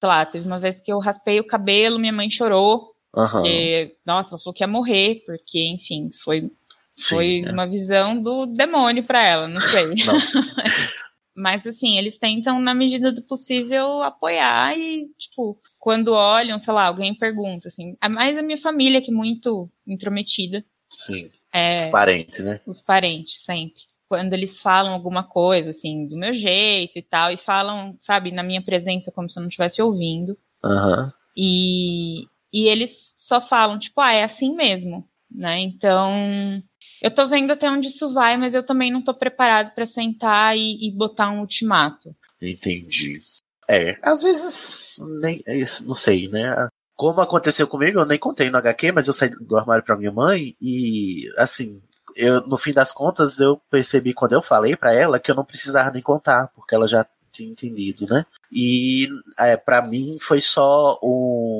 Sei lá, teve uma vez que eu raspei o cabelo, minha mãe chorou. Uhum. Porque, nossa, ela falou que ia morrer, porque, enfim, foi, foi Sim, é. uma visão do demônio para ela, não sei. Mas assim, eles tentam, na medida do possível, apoiar e, tipo, quando olham, sei lá, alguém pergunta, assim, é mais a minha família que é muito intrometida. Sim. É, os parentes, né? Os parentes, sempre. Quando eles falam alguma coisa, assim, do meu jeito e tal, e falam, sabe, na minha presença, como se eu não estivesse ouvindo. Uhum. E, e eles só falam, tipo, ah, é assim mesmo, né? Então, eu tô vendo até onde isso vai, mas eu também não tô preparado para sentar e, e, botar um ultimato. Entendi. É, às vezes, nem, é não sei, né? Como aconteceu comigo, eu nem contei no HQ, mas eu saí do armário para minha mãe e, assim, eu, no fim das contas, eu percebi quando eu falei para ela que eu não precisava nem contar, porque ela já tinha entendido, né? E é, para mim foi só um.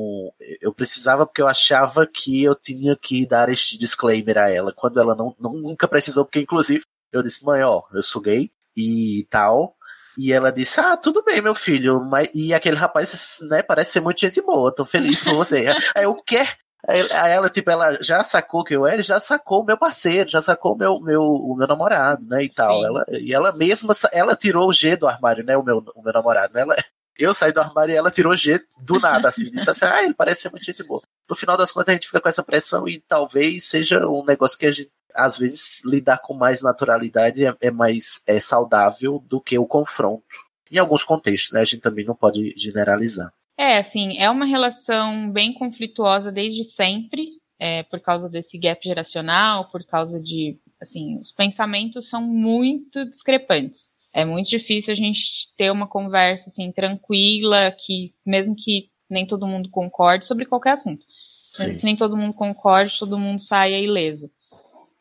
Eu precisava porque eu achava que eu tinha que dar este disclaimer a ela, quando ela não, não nunca precisou, porque inclusive eu disse, mãe, ó, eu sou gay e tal. E ela disse: Ah, tudo bem, meu filho. Mas, e aquele rapaz, né, parece ser muito gente boa, tô feliz por você. Aí eu quero. Aí ela, tipo, ela já sacou que eu era, já sacou o meu parceiro, já sacou o meu, meu, o meu namorado, né, e tal. Ela, e ela mesma, ela tirou o G do armário, né, o meu, o meu namorado, né, ela, eu saí do armário e ela tirou G do nada, assim, disse assim, ah, ele parece ser muito gente boa. No final das contas, a gente fica com essa pressão e talvez seja um negócio que a gente, às vezes, lidar com mais naturalidade é, é mais é saudável do que o confronto. Em alguns contextos, né, a gente também não pode generalizar. É, assim, é uma relação bem conflituosa desde sempre, é, por causa desse gap geracional, por causa de, assim, os pensamentos são muito discrepantes. É muito difícil a gente ter uma conversa, assim, tranquila, que, mesmo que nem todo mundo concorde sobre qualquer assunto. Sim. Mesmo que nem todo mundo concorde, todo mundo saia ileso.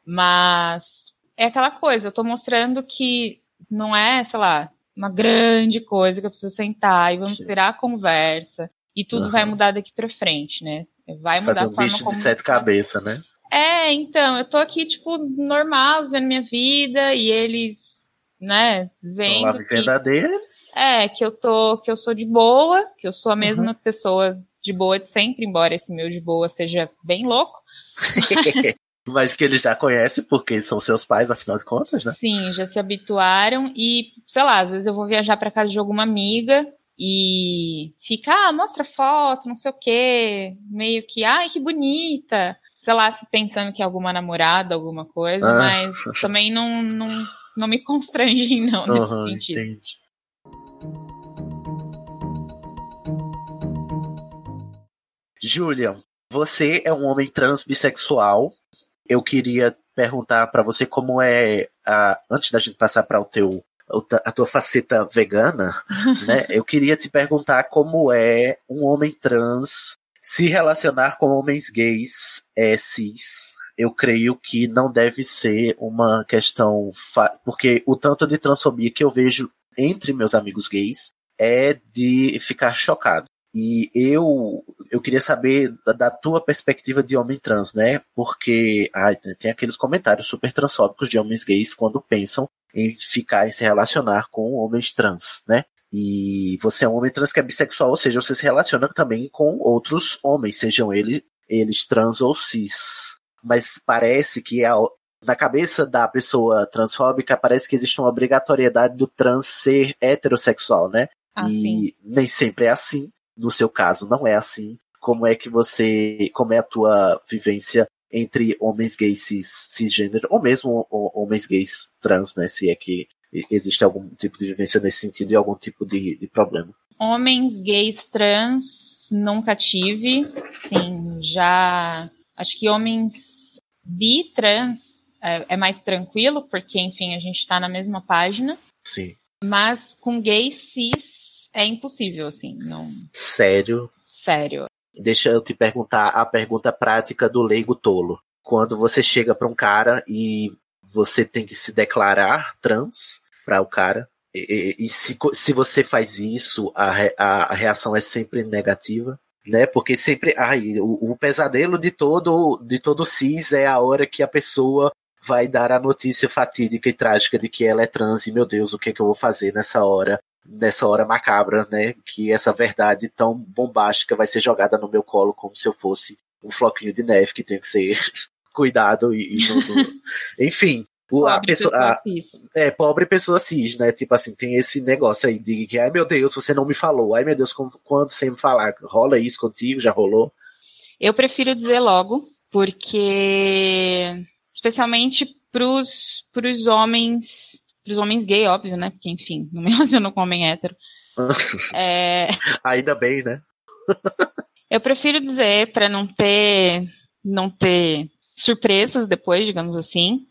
Mas é aquela coisa, eu tô mostrando que não é, sei lá, uma grande coisa que eu preciso sentar e vamos Sim. tirar a conversa e tudo uhum. vai mudar daqui para frente, né? Vai mudar Fazer um a forma bicho como de sete cabeças, né? É, então, eu tô aqui, tipo, normal, vivendo minha vida, e eles, né, vendo. Lá verdadeiros. É, que eu tô, que eu sou de boa, que eu sou a mesma uhum. pessoa de boa de sempre, embora esse meu de boa seja bem louco. Mas que ele já conhece, porque são seus pais, afinal de contas, né? Sim, já se habituaram. E, sei lá, às vezes eu vou viajar para casa de alguma amiga e fica, ah, mostra foto, não sei o quê. Meio que, ai, que bonita. Sei lá, se pensando que é alguma namorada, alguma coisa, ah. mas também não, não, não me constrangem, não, nesse uhum, sentido. Entendi. Julian, você é um homem trans bissexual eu queria perguntar para você como é a, antes da gente passar para o teu a tua faceta vegana, né? Eu queria te perguntar como é um homem trans se relacionar com homens gays é, cis. Eu creio que não deve ser uma questão porque o tanto de transfobia que eu vejo entre meus amigos gays é de ficar chocado. E eu, eu queria saber da, da tua perspectiva de homem trans, né? Porque ai, tem, aqueles comentários super transfóbicos de homens gays quando pensam em ficar e se relacionar com homens trans, né? E você é um homem trans que é bissexual, ou seja, você se relaciona também com outros homens, sejam ele, eles trans ou cis. Mas parece que a, na cabeça da pessoa transfóbica parece que existe uma obrigatoriedade do trans ser heterossexual, né? Ah, e sim. nem sempre é assim. No seu caso, não é assim. Como é que você. Como é a tua vivência entre homens gays cis, cisgênero, ou mesmo homens gays trans, né? Se é que existe algum tipo de vivência nesse sentido e algum tipo de, de problema. Homens gays trans nunca tive. Sim, já. Acho que homens bi trans é, é mais tranquilo, porque, enfim, a gente tá na mesma página. Sim. Mas com gay cis é impossível, assim. Não. Sério? Sério. Deixa eu te perguntar a pergunta prática do leigo tolo. Quando você chega para um cara e você tem que se declarar trans para o cara, e, e, e se, se você faz isso, a, a, a, reação é sempre negativa, né? Porque sempre, ai, o, o pesadelo de todo de todo cis é a hora que a pessoa vai dar a notícia fatídica e trágica de que ela é trans e meu Deus, o que é que eu vou fazer nessa hora? Nessa hora macabra, né? Que essa verdade tão bombástica vai ser jogada no meu colo como se eu fosse um floquinho de neve que tem que ser cuidado e, e no, no... enfim. O, Pobre a pessoa, pessoa a- cis. é, pobre pessoa cis, né? Tipo assim, tem esse negócio aí de que, ai meu Deus, você não me falou. Ai meu Deus, como- quando você me falar? Rola isso contigo? Já rolou? Eu prefiro dizer logo, porque especialmente pros, pros homens, pros homens gay, óbvio, né? Porque, enfim, não me relaciono com homem hétero. É, Ainda bem, né? eu prefiro dizer para não ter, não ter surpresas depois, digamos assim.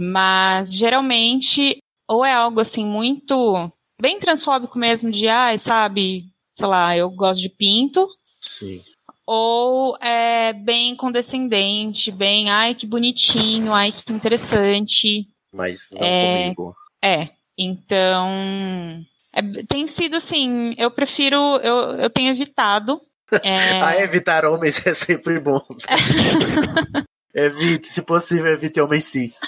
Mas geralmente, ou é algo assim muito bem transfóbico mesmo, de ai, sabe, sei lá, eu gosto de pinto, Sim. ou é bem condescendente, bem, ai, que bonitinho, ai, que interessante. Mas não É. comigo. É, então. é- tem sido assim, eu prefiro, eu, eu tenho evitado. é, Ah, evitar homens é sempre bom. evite, se possível, evite homens cis.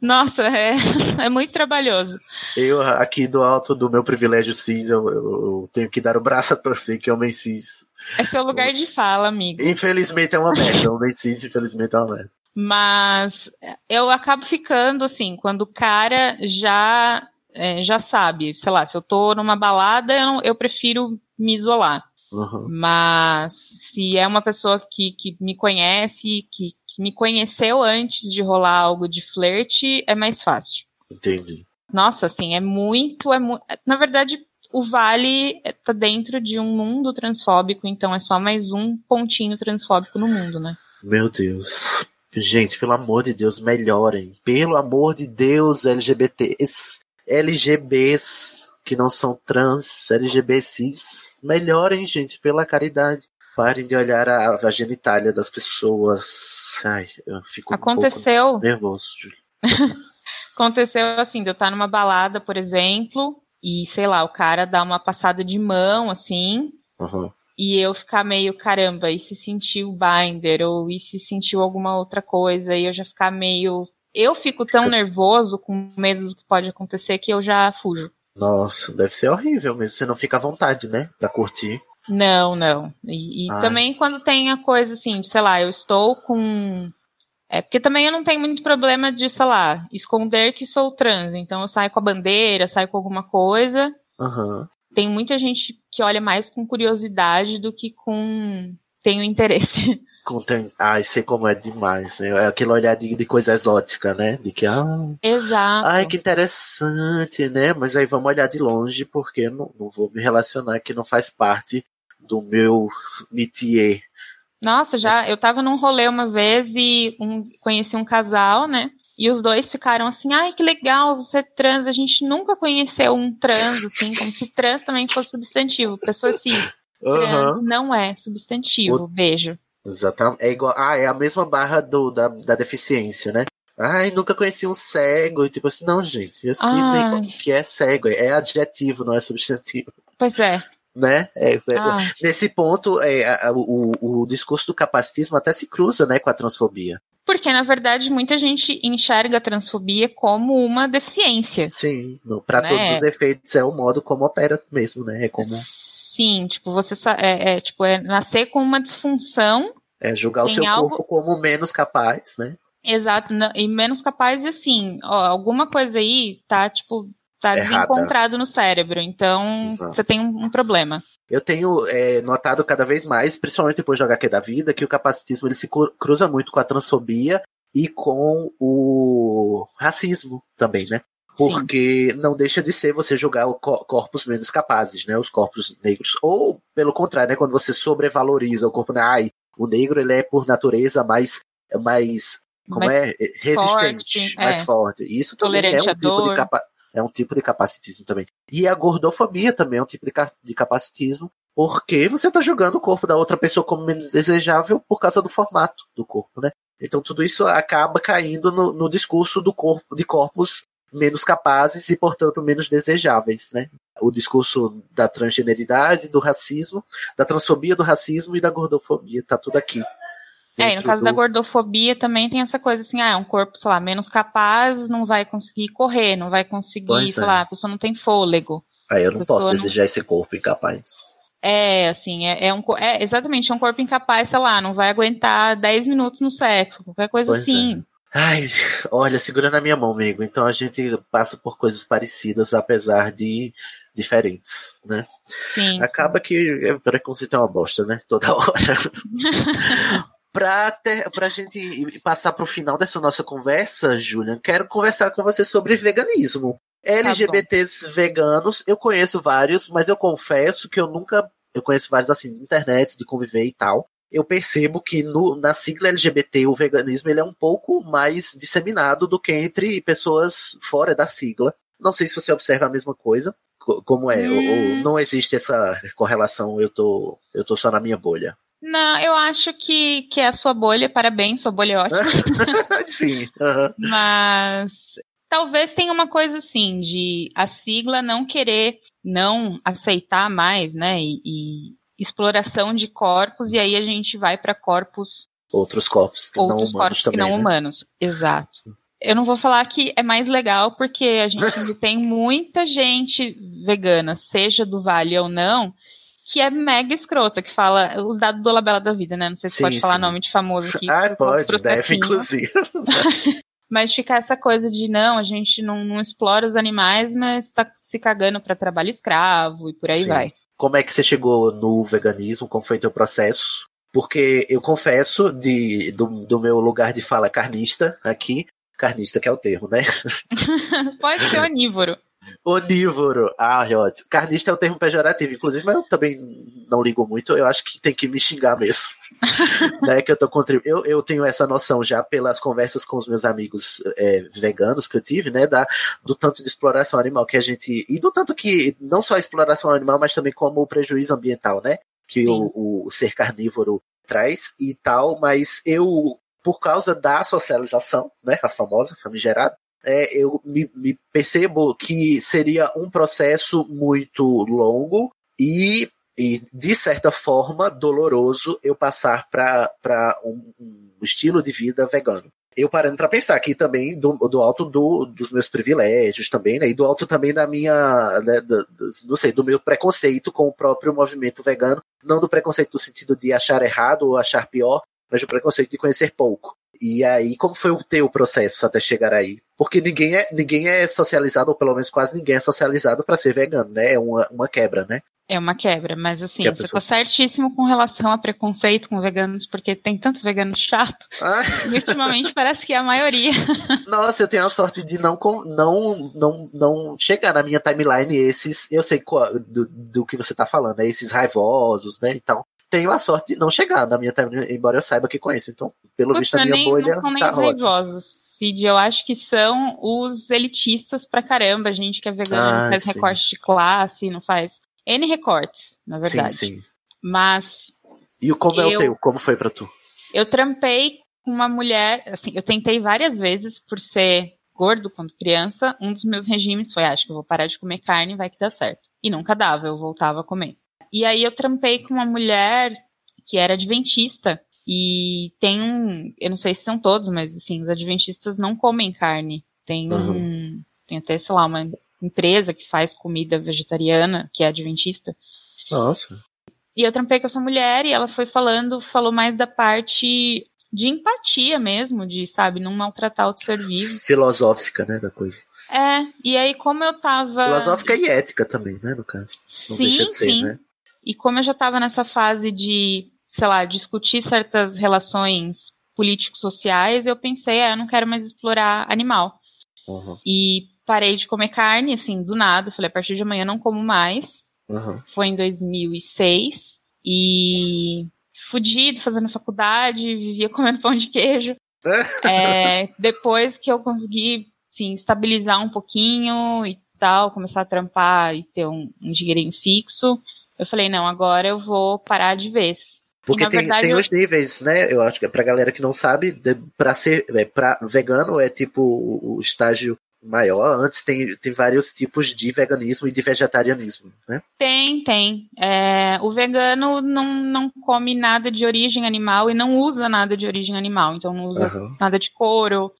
nossa, é, é muito trabalhoso. Eu, aqui do alto do meu privilégio cis, eu, eu- tenho que dar o braço a torcer que homem cis. É seu lugar de fala, amigo. Infelizmente é uma merda. Homem cis, infelizmente é uma merda. Mas eu acabo ficando assim, quando o cara já é, já sabe, sei lá, se eu tô numa balada, eu, eu prefiro me isolar. Uhum. Mas se é uma pessoa que, que me conhece, que me conheceu antes de rolar algo de flerte, é mais fácil. Entendi. Nossa, assim, é muito, é Na verdade, o Vale tá dentro de um mundo transfóbico, então é só mais um pontinho transfóbico no mundo, né? Meu Deus. Gente, pelo amor de Deus, melhorem. Pelo amor de Deus, LGBTs, LGBs que não são trans, LGBCs, melhorem, gente, pela caridade. Parem de olhar a, a genitália das pessoas. Ai, eu fico um Aconteceu. pouco nervoso, Júlio. Aconteceu assim, de eu estar numa balada, por exemplo, e sei lá, o cara dá uma passada de mão, assim, Uhum. e eu ficar meio, caramba, e se sentiu binder, ou e se sentiu alguma outra coisa, e eu já ficar meio. Eu fico tão Fica- nervoso, com medo do que pode acontecer, que eu já fujo. Nossa, deve ser horrível mesmo. Você não fica à vontade, né? Pra curtir. Não, não. E, e também quando tem a coisa assim, de, sei lá, eu estou com. É porque também eu não tenho muito problema de, sei lá, esconder que sou trans. Então eu saio com a bandeira, saio com alguma coisa. Aham. Tem muita gente que olha mais com curiosidade do que com. Tenho interesse. Ai, sei como é demais. né? É aquele olhar de, de coisa exótica, né? De que, ah, Exato. ai, que interessante, né? Mas aí vamos olhar de longe, porque não, não vou me relacionar, que não faz parte do meu métier. Nossa, já eu tava num rolê uma vez e um- conheci um casal, né? E os dois ficaram assim, ai, que legal, você é trans. A gente nunca conheceu um trans, assim, como se trans também fosse substantivo. Pessoa cis. Trans Aham. não é substantivo. Beijo. Exatamente. É igual. Ah, é a mesma barra do, da, da deficiência, né? Ai, nunca conheci um cego. E tipo assim, não, gente. Assim, nem- que é cego. É adjetivo, não é substantivo. Pois é. Né? É, ah. Nesse ponto, é, o, o discurso do capacitismo até se cruza, né, com a transfobia. Porque, na verdade, muita gente enxerga a transfobia como uma deficiência. Sim, para né? todos os efeitos é o modo como opera mesmo, né? É como... Sim, tipo, você é, é, tipo, é nascer com uma disfunção. É julgar o seu algo... corpo como menos capaz, né? Exato, e menos capaz e assim, ó, alguma coisa aí tá, tipo, tá Errada. desencontrado no cérebro, então Exato. você tem um, um, problema. Eu tenho é, notado cada vez mais, principalmente depois do HQ da vida, que o capacitismo ele se cruza muito com a transfobia e com o racismo também, né? Porque Sim. não deixa de ser você julgar corpos menos capazes, né? Os corpos negros. Ou, pelo contrário, né? Quando você sobrevaloriza o corpo, né? Ai, o negro ele é por natureza mais, mais como mais é? Resistente, forte, mais é. forte. Isso também é um tipo de capa é um tipo de capacitismo também. E a gordofobia também é um tipo de, ca de capacitismo, porque você está jogando o corpo da outra pessoa como menos desejável por causa do formato do corpo, né? Então tudo isso acaba caindo no, no discurso do corpo de corpos menos capazes e, portanto, menos desejáveis, né? O discurso da transgeneridade, do racismo, da transfobia, do racismo e da gordofobia, tá tudo aqui. É, no caso do... da gordofobia também tem essa coisa assim, ah, é um corpo, sei lá, menos capaz, não vai conseguir correr, não vai conseguir, pois sei é. lá, a pessoa não tem fôlego. Ah, eu não posso desejar esse corpo incapaz. É, assim, é, é, um, é exatamente é um corpo incapaz, sei lá, não vai aguentar 10 minutos no sexo, qualquer coisa pois assim. É. Ai, olha, segura na minha mão, amigo. Então a gente passa por coisas parecidas, apesar de diferentes, né? Sim. Acaba sim. que preconceito é uma bosta, né? Toda hora. Pra, ter, pra gente passar pro final dessa nossa conversa, Julian, quero conversar com você sobre veganismo. LGBTs tá veganos, eu conheço vários, mas eu confesso que eu nunca. Eu conheço vários assim, de internet, de conviver e tal. Eu percebo que no, na sigla LGBT o veganismo ele é um pouco mais disseminado do que entre pessoas fora da sigla. Não sei se você observa a mesma coisa. Como é? Hum. Ou, ou hum. não existe essa correlação, eu tô, eu tô só na minha bolha. Não, eu acho que, que é a sua bolha, parabéns, sua bolha é ótima. Sim. Mas talvez tenha uma coisa assim, de a sigla não querer não aceitar mais, né? E, e exploração de corpos, e aí a gente vai para corpos. Outros corpos que outros não humanos. Corpos também, que não né? humanos. Exato. Eu não vou falar que é mais legal, porque a gente tem muita gente vegana, seja do Vale ou não, que é mega escrota, que fala os dados do Labela da Vida, né? Não sei se sim, pode falar nome de famoso aqui. Ah, pode, deve, inclusive. mas fica essa coisa de não, a gente não, não explora os animais, mas tá se cagando para trabalho escravo e por aí sim. vai. Como é que você chegou no veganismo? Como foi teu processo? Porque eu confesso de, do, do meu lugar de fala carnista aqui, carnista que é o termo, né? Pode ser onívoro. Onívoro. Ah, ótimo. Carnista é um termo pejorativo, inclusive, mas eu também não ligo muito. Eu acho que tem que me xingar mesmo. né, que eu, tô contribu eu, eu tenho essa noção já pelas conversas com os meus amigos é, veganos que eu tive, né? Da, do tanto de exploração animal que a gente. E do tanto que não só a exploração animal, mas também como o prejuízo ambiental, né? Que o, o ser carnívoro traz e tal, mas eu por causa da socialização, né, a famosa famigerada, é, eu me, me percebo que seria um processo muito longo e e de certa forma doloroso eu passar para um, um, estilo de vida vegano. Eu parando para pensar aqui também do, do alto do, dos meus privilégios também, né? E do alto também da minha, né, do, do, não sei, do meu preconceito com o próprio movimento vegano, não do preconceito no sentido de achar errado ou achar pior, mas do preconceito de conhecer pouco. E aí, como foi o teu processo até chegar aí? Porque ninguém é, ninguém é socializado, ou pelo menos quase ninguém é socializado para ser vegano, né? É uma, uma quebra, né? É uma quebra, mas assim, que você pessoa... tá certíssimo com relação a preconceito com veganos, porque tem tanto vegano chato. Ah. E ultimamente parece que é a maioria. Nossa, eu tenho a sorte de não, não, não, não chegar na minha timeline esses. Eu sei qual, do, do que você tá falando, né? Esses raivosos, né? Então, tenho a sorte de não chegar na minha timeline, embora eu saiba que conheço. Então, pelo Puxa, visto, a minha nem, bolha. Não são nem tá os raivosos. Cid, eu acho que são os elitistas pra caramba, gente que é vegano, ah, não faz sim. recorte de classe, não faz N recortes, na verdade. Sim, sim. Mas. E como eu, é o teu? Como foi pra tu? Eu trampei com uma mulher, assim, eu tentei várias vezes por ser gordo quando criança. Um dos meus regimes foi: acho que eu vou parar de comer carne, vai que dá certo. E nunca dava, eu voltava a comer. E aí eu trampei com uma mulher que era adventista. E tem um, eu não sei se são todos, mas assim, os adventistas não comem carne. Tem uhum. um, tem até, sei lá, uma empresa que faz comida vegetariana, que é adventista. Nossa. E eu trampei com essa mulher e ela foi falando, falou mais da parte de empatia mesmo, de, sabe, não maltratar outro ser vivo. Filosófica, né, da coisa. É, e aí como eu tava... Filosófica e ética também, né, no caso. Não sim, ser, sim. Né? E como eu já tava nessa fase de, sei lá, discutir certas relações políticos-sociais, eu pensei, é, eu não quero mais explorar animal. Uhum. E parei de comer carne, assim, do nada. Falei, a partir de amanhã não como mais. Uhum. Foi em 2006. E fudido, fazendo faculdade, vivia comendo pão de queijo. é, depois que eu consegui, assim, estabilizar um pouquinho e tal, começar a trampar e ter um, um dinheirinho fixo, eu falei, não, agora eu vou parar de vez. Porque tem, verdade, tem eu... os níveis, né? Eu acho que pra galera que não sabe, para ser é, pra vegano é tipo o, o estágio maior. Antes tem, tem vários tipos de veganismo e de vegetarianismo, né? Tem, tem. É, o vegano não, não come nada de origem animal e não usa nada de origem animal. Então não usa uhum. nada de couro.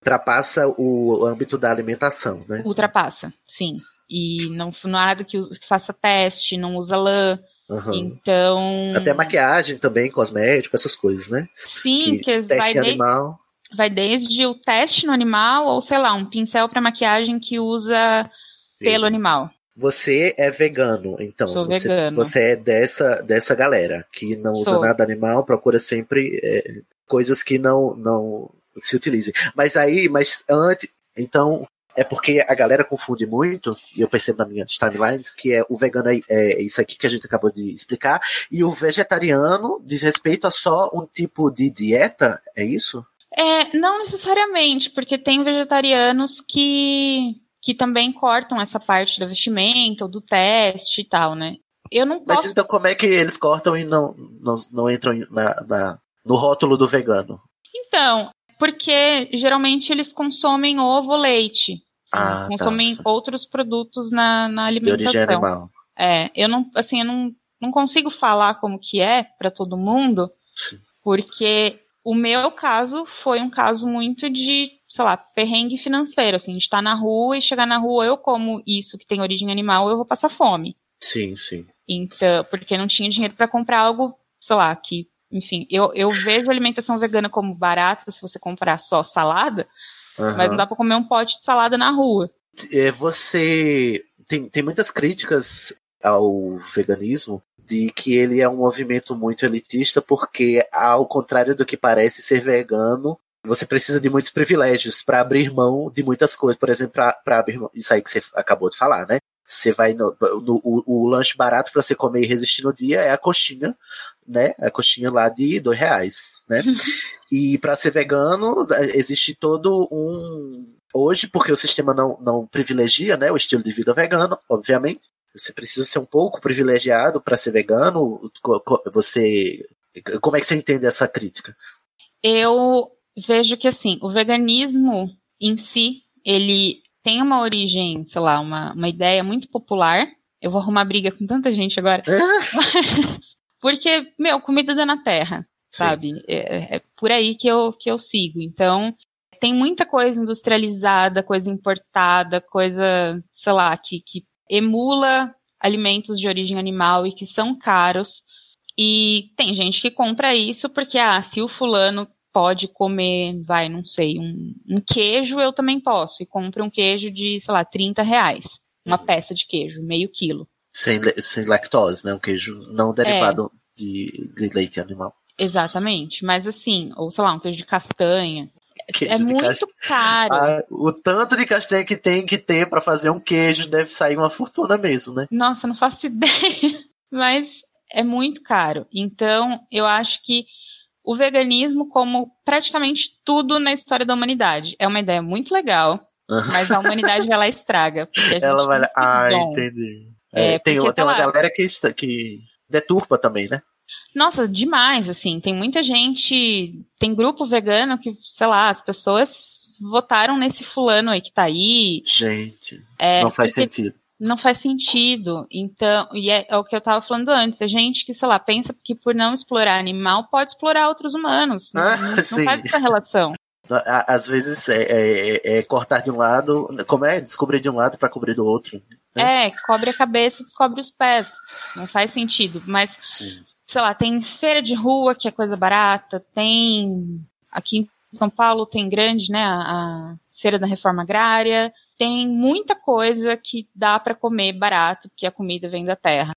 Ultrapassa o âmbito da alimentação, né? Ultrapassa, sim. E não nada que, que faça teste, não usa lã. Uhum. Então. Até maquiagem também, cosmético, essas coisas, né? Sim, que, que teste vai animal vai desde o teste no animal ou, sei lá, um pincel para maquiagem que usa pelo animal. Você é vegano, então. Sou você, vegano. Você é dessa, dessa galera que não usa Sou. nada animal, procura sempre é, coisas que não, não se utilizem. Mas aí, mas antes. Então, é porque a galera confunde muito, e eu percebo na minha timelines, que é o vegano é, é, isso aqui que a gente acabou de explicar, e o vegetariano diz respeito a só um tipo de dieta, é isso? É, não necessariamente, porque tem vegetarianos que, que também cortam essa parte da vestimenta ou do teste e tal, né? Eu não posso... Mas então como é que eles cortam e não, não, não entram na, na, no rótulo do vegano? Então, porque geralmente eles consomem ovo ou leite. Ah, tá, consomem tá. outros produtos na, na alimentação. De origem animal. É, eu não, assim, eu não, não consigo falar como que é para todo mundo, Sim. porque o meu caso foi um caso muito de, sei lá, perrengue financeiro, assim, de estar na rua e chegar na rua, eu como isso que tem origem animal, eu vou passar fome. Sim, sim. Então, porque não tinha dinheiro para comprar algo, sei lá, que, enfim, eu, eu vejo alimentação vegana como barata se você comprar só salada, uhum. mas não dá para comer um pote de salada na rua. É, você tem, tem muitas críticas ao veganismo de que ele é um movimento muito elitista, porque, ao contrário do que parece ser vegano, você precisa de muitos privilégios para abrir mão de muitas coisas. Por exemplo, para abrir mão, isso aí que você acabou de falar, né? Você vai no, no o, o, lanche barato para você comer e resistir no dia é a coxinha, né? A coxinha lá de dois reais, né? e para ser vegano existe todo um hoje porque o sistema não, não privilegia, né? O estilo de vida vegano, obviamente. Você precisa ser um pouco privilegiado para ser vegano? Você, como é que você entende essa crítica? Eu vejo que assim, o veganismo em si, ele tem uma origem, sei lá, uma, uma ideia muito popular. Eu vou arrumar briga com tanta gente agora. É? Porque, meu, comida dá na terra, sabe? É, é, por aí que eu, que eu sigo. Então, tem muita coisa industrializada, coisa importada, coisa, sei lá, que, que emula alimentos de origem animal e que são caros. E tem gente que compra isso porque, ah, se o fulano pode comer, vai, não sei, um, um queijo, eu também posso. E compra um queijo de, sei lá, 30 reais. Uma uhum. peça de queijo, meio quilo. Sem, sem lactose, né? Um queijo não derivado é. de, de leite animal. Exatamente. Mas assim, ou sei lá, um queijo de castanha. Queijo é muito cast... caro. Ah, o tanto de castanha que tem que ter para fazer um queijo deve sair uma fortuna mesmo, né? Nossa, não faço ideia. Mas é muito caro. Então, eu acho que o veganismo, como praticamente tudo na história da humanidade, é uma ideia muito legal, mas a humanidade vai lá estraga. Ela vai lá. Ah, entendi. É, é, tem, porque, tem uma lá, galera que, que deturpa também, né? Nossa, demais, assim. Tem muita gente. Tem grupo vegano que, sei lá, as pessoas votaram nesse fulano aí que tá aí. Gente, é, não faz sentido. Não faz sentido. Então, e é, é, o que eu tava falando antes. A gente que, sei lá, pensa que por não explorar animal pode explorar outros humanos. Ah, não, não faz essa relação. Às vezes é, é, é, cortar de um lado, como é? Descobrir de um lado para cobrir do outro. Né? É, cobre a cabeça e descobre os pés. Não faz sentido. Mas, Sim. sei lá, tem feira de rua, que é coisa barata, tem. Aqui em São Paulo tem grande, né? A, a Feira da Reforma Agrária tem muita coisa que dá para comer barato, porque a comida vem da terra.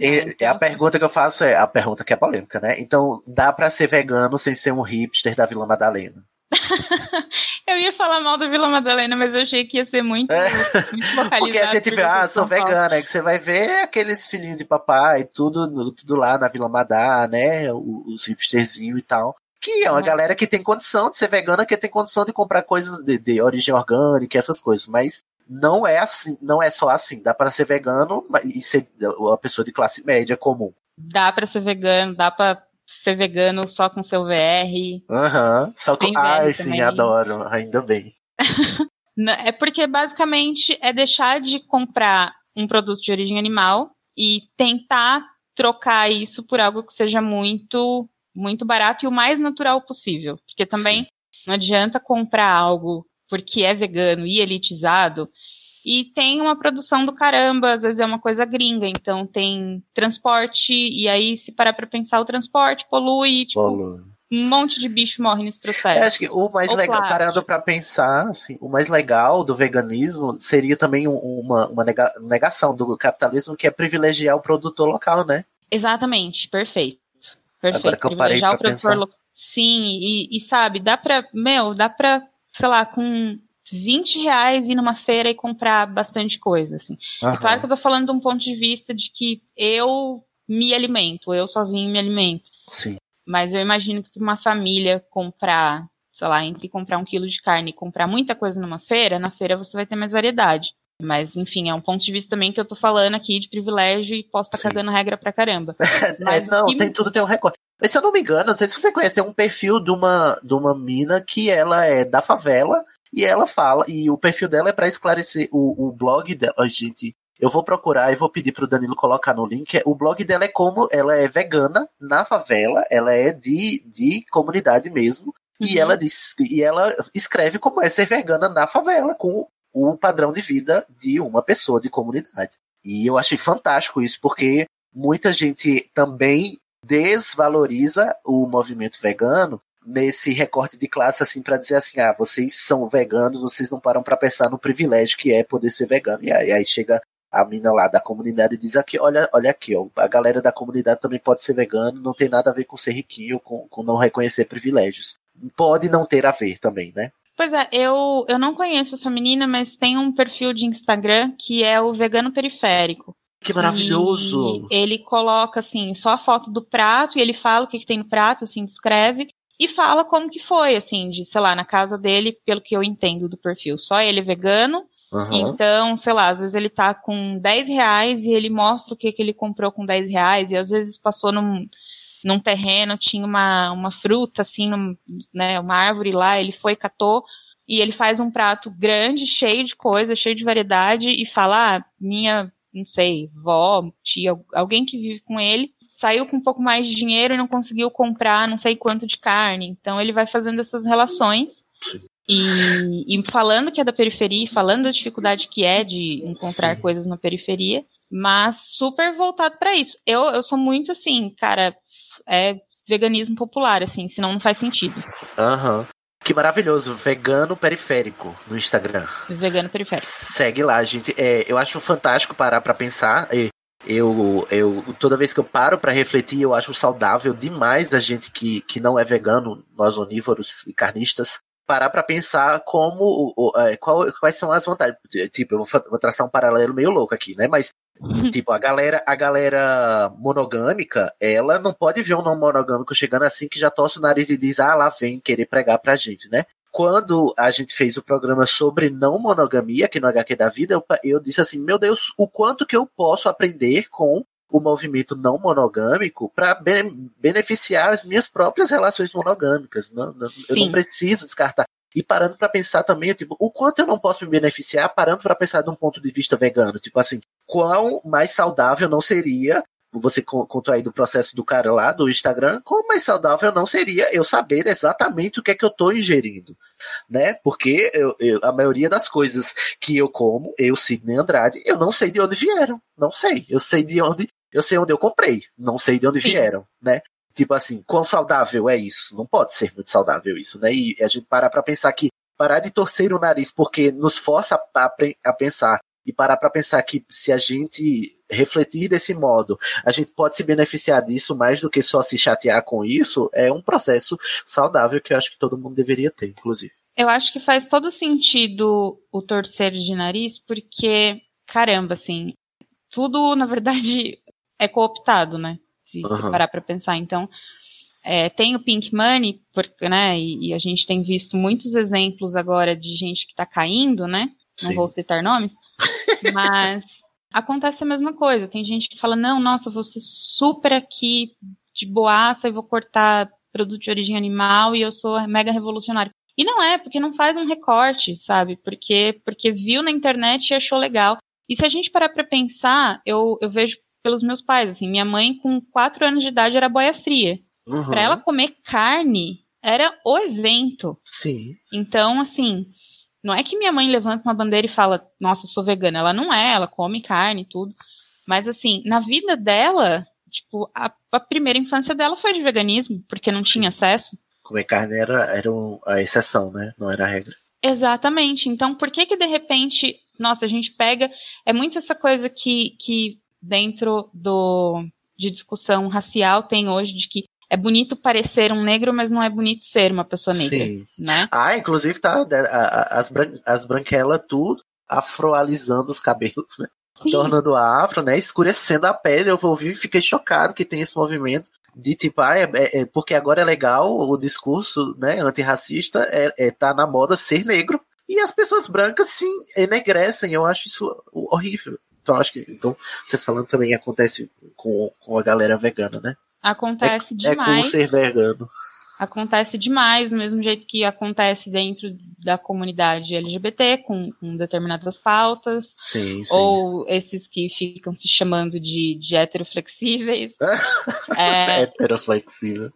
E, então, a pergunta que eu faço é a pergunta que é polêmica, né? Então, dá para ser vegano sem ser um hipster da Vila Madalena? eu ia falar mal da Vila Madalena, mas eu achei que ia ser muito, é. muito. Porque a gente vê, ah, sou vegana, é que você vai ver aqueles filhinhos de papai, tudo, tudo lá na Vila Madá, né? Os hipsterzinhos e tal. Que é uma uhum. galera que tem condição de ser vegana, que tem condição de comprar coisas de, de origem orgânica, essas coisas. Mas não é assim, não é só assim. Dá para ser vegano e ser uma pessoa de classe média comum. Dá para ser vegano, dá para ser vegano só com seu VR. Aham. Uhum. Só com. Ai, sim, também. adoro. Ainda bem. é porque basicamente é deixar de comprar um produto de origem animal e tentar trocar isso por algo que seja muito muito barato e o mais natural possível. Porque também Sim. não adianta comprar algo porque é vegano e elitizado e tem uma produção do caramba, às vezes é uma coisa gringa, então tem transporte, e aí se parar pra pensar, o transporte polui, tipo, polui. um monte de bicho morre nesse processo. Eu acho que o mais legal, plástico. parando pra pensar, assim, o mais legal do veganismo seria também uma, uma negação do capitalismo, que é privilegiar o produtor local, né? Exatamente, perfeito. Perfeito. Agora que eu parei pra pensar. Lo... Sim, e, e, sabe, dá pra, meu, dá pra, sei lá, com 20 reais ir numa feira e comprar bastante coisa, assim. É claro que eu tô falando de um ponto de vista de que eu me alimento, eu sozinho me alimento. Sim. Mas eu imagino que uma família comprar, sei lá, entre comprar um quilo de carne e comprar muita coisa numa feira, na feira você vai ter mais variedade. Mas, enfim, é um ponto de vista também que eu tô falando aqui de privilégio e posso estar tá cagando regra pra caramba. Mas não, que... tem tudo tem um recorde. Mas se eu não me engano, não sei se você conhece, tem um perfil de uma, de uma mina que ela é da favela e ela fala, e o perfil dela é para esclarecer o, o blog dela, gente. Eu vou procurar e vou pedir pro Danilo colocar no link. O blog dela é como ela é vegana na favela, ela é de, de comunidade mesmo. Uhum. E ela diz, e ela escreve como é ser vegana na favela, com o padrão de vida de uma pessoa de comunidade. E eu achei fantástico isso, porque muita gente também desvaloriza o movimento vegano nesse recorte de classe assim para dizer assim, ah, vocês são veganos, vocês não param para pensar no privilégio que é poder ser vegano. E aí, aí chega a mina lá da comunidade e diz aqui, olha, olha aqui, ó, a galera da comunidade também pode ser vegano, não tem nada a ver com ser riquinho, com, com não reconhecer privilégios. Pode não ter a ver também, né? Pois é, eu, eu não conheço essa menina, mas tem um perfil de Instagram que é o Vegano Periférico. Que maravilhoso! E ele coloca, assim, só a foto do prato e ele fala o que, que tem no prato, assim, descreve. E fala como que foi, assim, de, sei lá, na casa dele, pelo que eu entendo do perfil. Só ele é vegano, Uhum. Então, sei lá, às vezes ele tá com 10 reais e ele mostra o que, que ele comprou com 10 reais, e às vezes passou num, num terreno, tinha uma, uma fruta, assim, num, né, uma árvore lá, ele foi, catou, e ele faz um prato grande, cheio de coisa, cheio de variedade, e fala, ah, minha, não sei, vó, tia, alguém que vive com ele, saiu com um pouco mais de dinheiro e não conseguiu comprar não sei quanto de carne. Então ele vai fazendo essas relações. E, e, falando que é da periferia, falando da dificuldade que é de encontrar Sim. coisas na periferia, mas super voltado para isso. Eu, eu sou muito assim, cara, é veganismo popular, assim, senão não faz sentido. Aham. Uhum. Que maravilhoso, vegano periférico no Instagram. Vegano periférico. Segue lá, gente. É, eu acho fantástico parar para pensar. Eu, eu toda vez que eu paro para refletir, eu acho saudável demais da gente que, que não é vegano, nós onívoros e carnistas, parar para pensar como é, qual, quais são as vantagens. Tipo, eu vou, vou traçar um paralelo meio louco aqui, né? Mas tipo, a galera, a galera monogâmica, ela não pode ver um não monogâmico chegando assim que já torce o nariz e diz, ah, lá vem querer pregar pra gente, né? Quando a gente fez o programa sobre não monogamia aqui no HQ da Vida, eu, eu disse assim, meu Deus, o quanto que eu posso aprender com o movimento não monogâmico para be beneficiar as minhas próprias relações monogâmicas. Não, não, eu não preciso descartar. e parando para pensar também, tipo, o quanto eu não posso me beneficiar parando para pensar de um ponto de vista vegano, tipo assim, quão mais saudável não seria você contou aí do processo do cara lá do Instagram, quão mais saudável não seria eu saber exatamente o que é que eu estou ingerindo, né? Porque eu, eu, a maioria das coisas que eu como, eu, Sidney Andrade, eu não sei de onde vieram, não sei. Eu sei de onde, eu sei onde eu comprei, não sei de onde Sim. vieram, né? Tipo assim, quão saudável é isso? Não pode ser muito saudável isso, né? E a gente parar para pensar que parar de torcer o nariz porque nos força a, a, a pensar e parar para pensar que se a gente refletir desse modo, a gente pode se beneficiar disso mais do que só se chatear com isso, é um processo saudável que eu acho que todo mundo deveria ter, inclusive. Eu acho que faz todo sentido o torcer de nariz, porque, caramba, assim, tudo, na verdade, é cooptado, né? Se, uhum. se parar pra pensar. Então, é, tem o Pink Money, porque, né, e, e, a gente tem visto muitos exemplos agora de gente que tá caindo, né? Não Sim. vou citar nomes, mas acontece a mesma coisa. Tem gente que fala, não, nossa, vou ser super aqui de boaça e vou cortar produto de origem animal e eu sou mega revolucionário. E não é, porque não faz um recorte, sabe? Porque, porque viu na internet e achou legal. E se a gente parar pra pensar, eu, eu vejo pelos meus pais, assim, minha mãe com 4 anos de idade era boia fria. Uhum. Pra ela comer carne era o evento. Sim. Então, assim, não é que minha mãe levanta uma bandeira e fala, nossa, sou vegana. Ela não é, ela come carne e tudo. Mas assim, na vida dela, tipo, a, a primeira infância dela foi de veganismo, porque não Sim. tinha acesso. Comer carne era, era a exceção, né? Não era a regra. Exatamente. Então, por que que de repente, nossa, a gente pega. É muito essa coisa que, que dentro do, de discussão racial tem hoje, de que é bonito parecer um negro, mas não é bonito ser uma pessoa negra, Sim. né? Ah, inclusive tá as, bran as branquelas tudo afroalizando os cabelos, né? Sim. Tornando afro, né? Escurecendo a pele. Eu ouvi e fiquei chocado que tem esse movimento de tipo, ah, é, é, é, porque agora é legal o discurso né, antirracista, é, é, tá na moda ser negro. E as pessoas brancas sim enegrecem. Eu acho isso horrível. Então, acho que então, você falando também acontece com, com a galera vegana, né? Acontece é, demais. É como ser vegano. Acontece demais, do mesmo jeito que acontece dentro da comunidade LGBT, com, com determinadas pautas. Sim, sim. Ou esses que ficam se chamando de, de heteroflexíveis. é... Heteroflexível.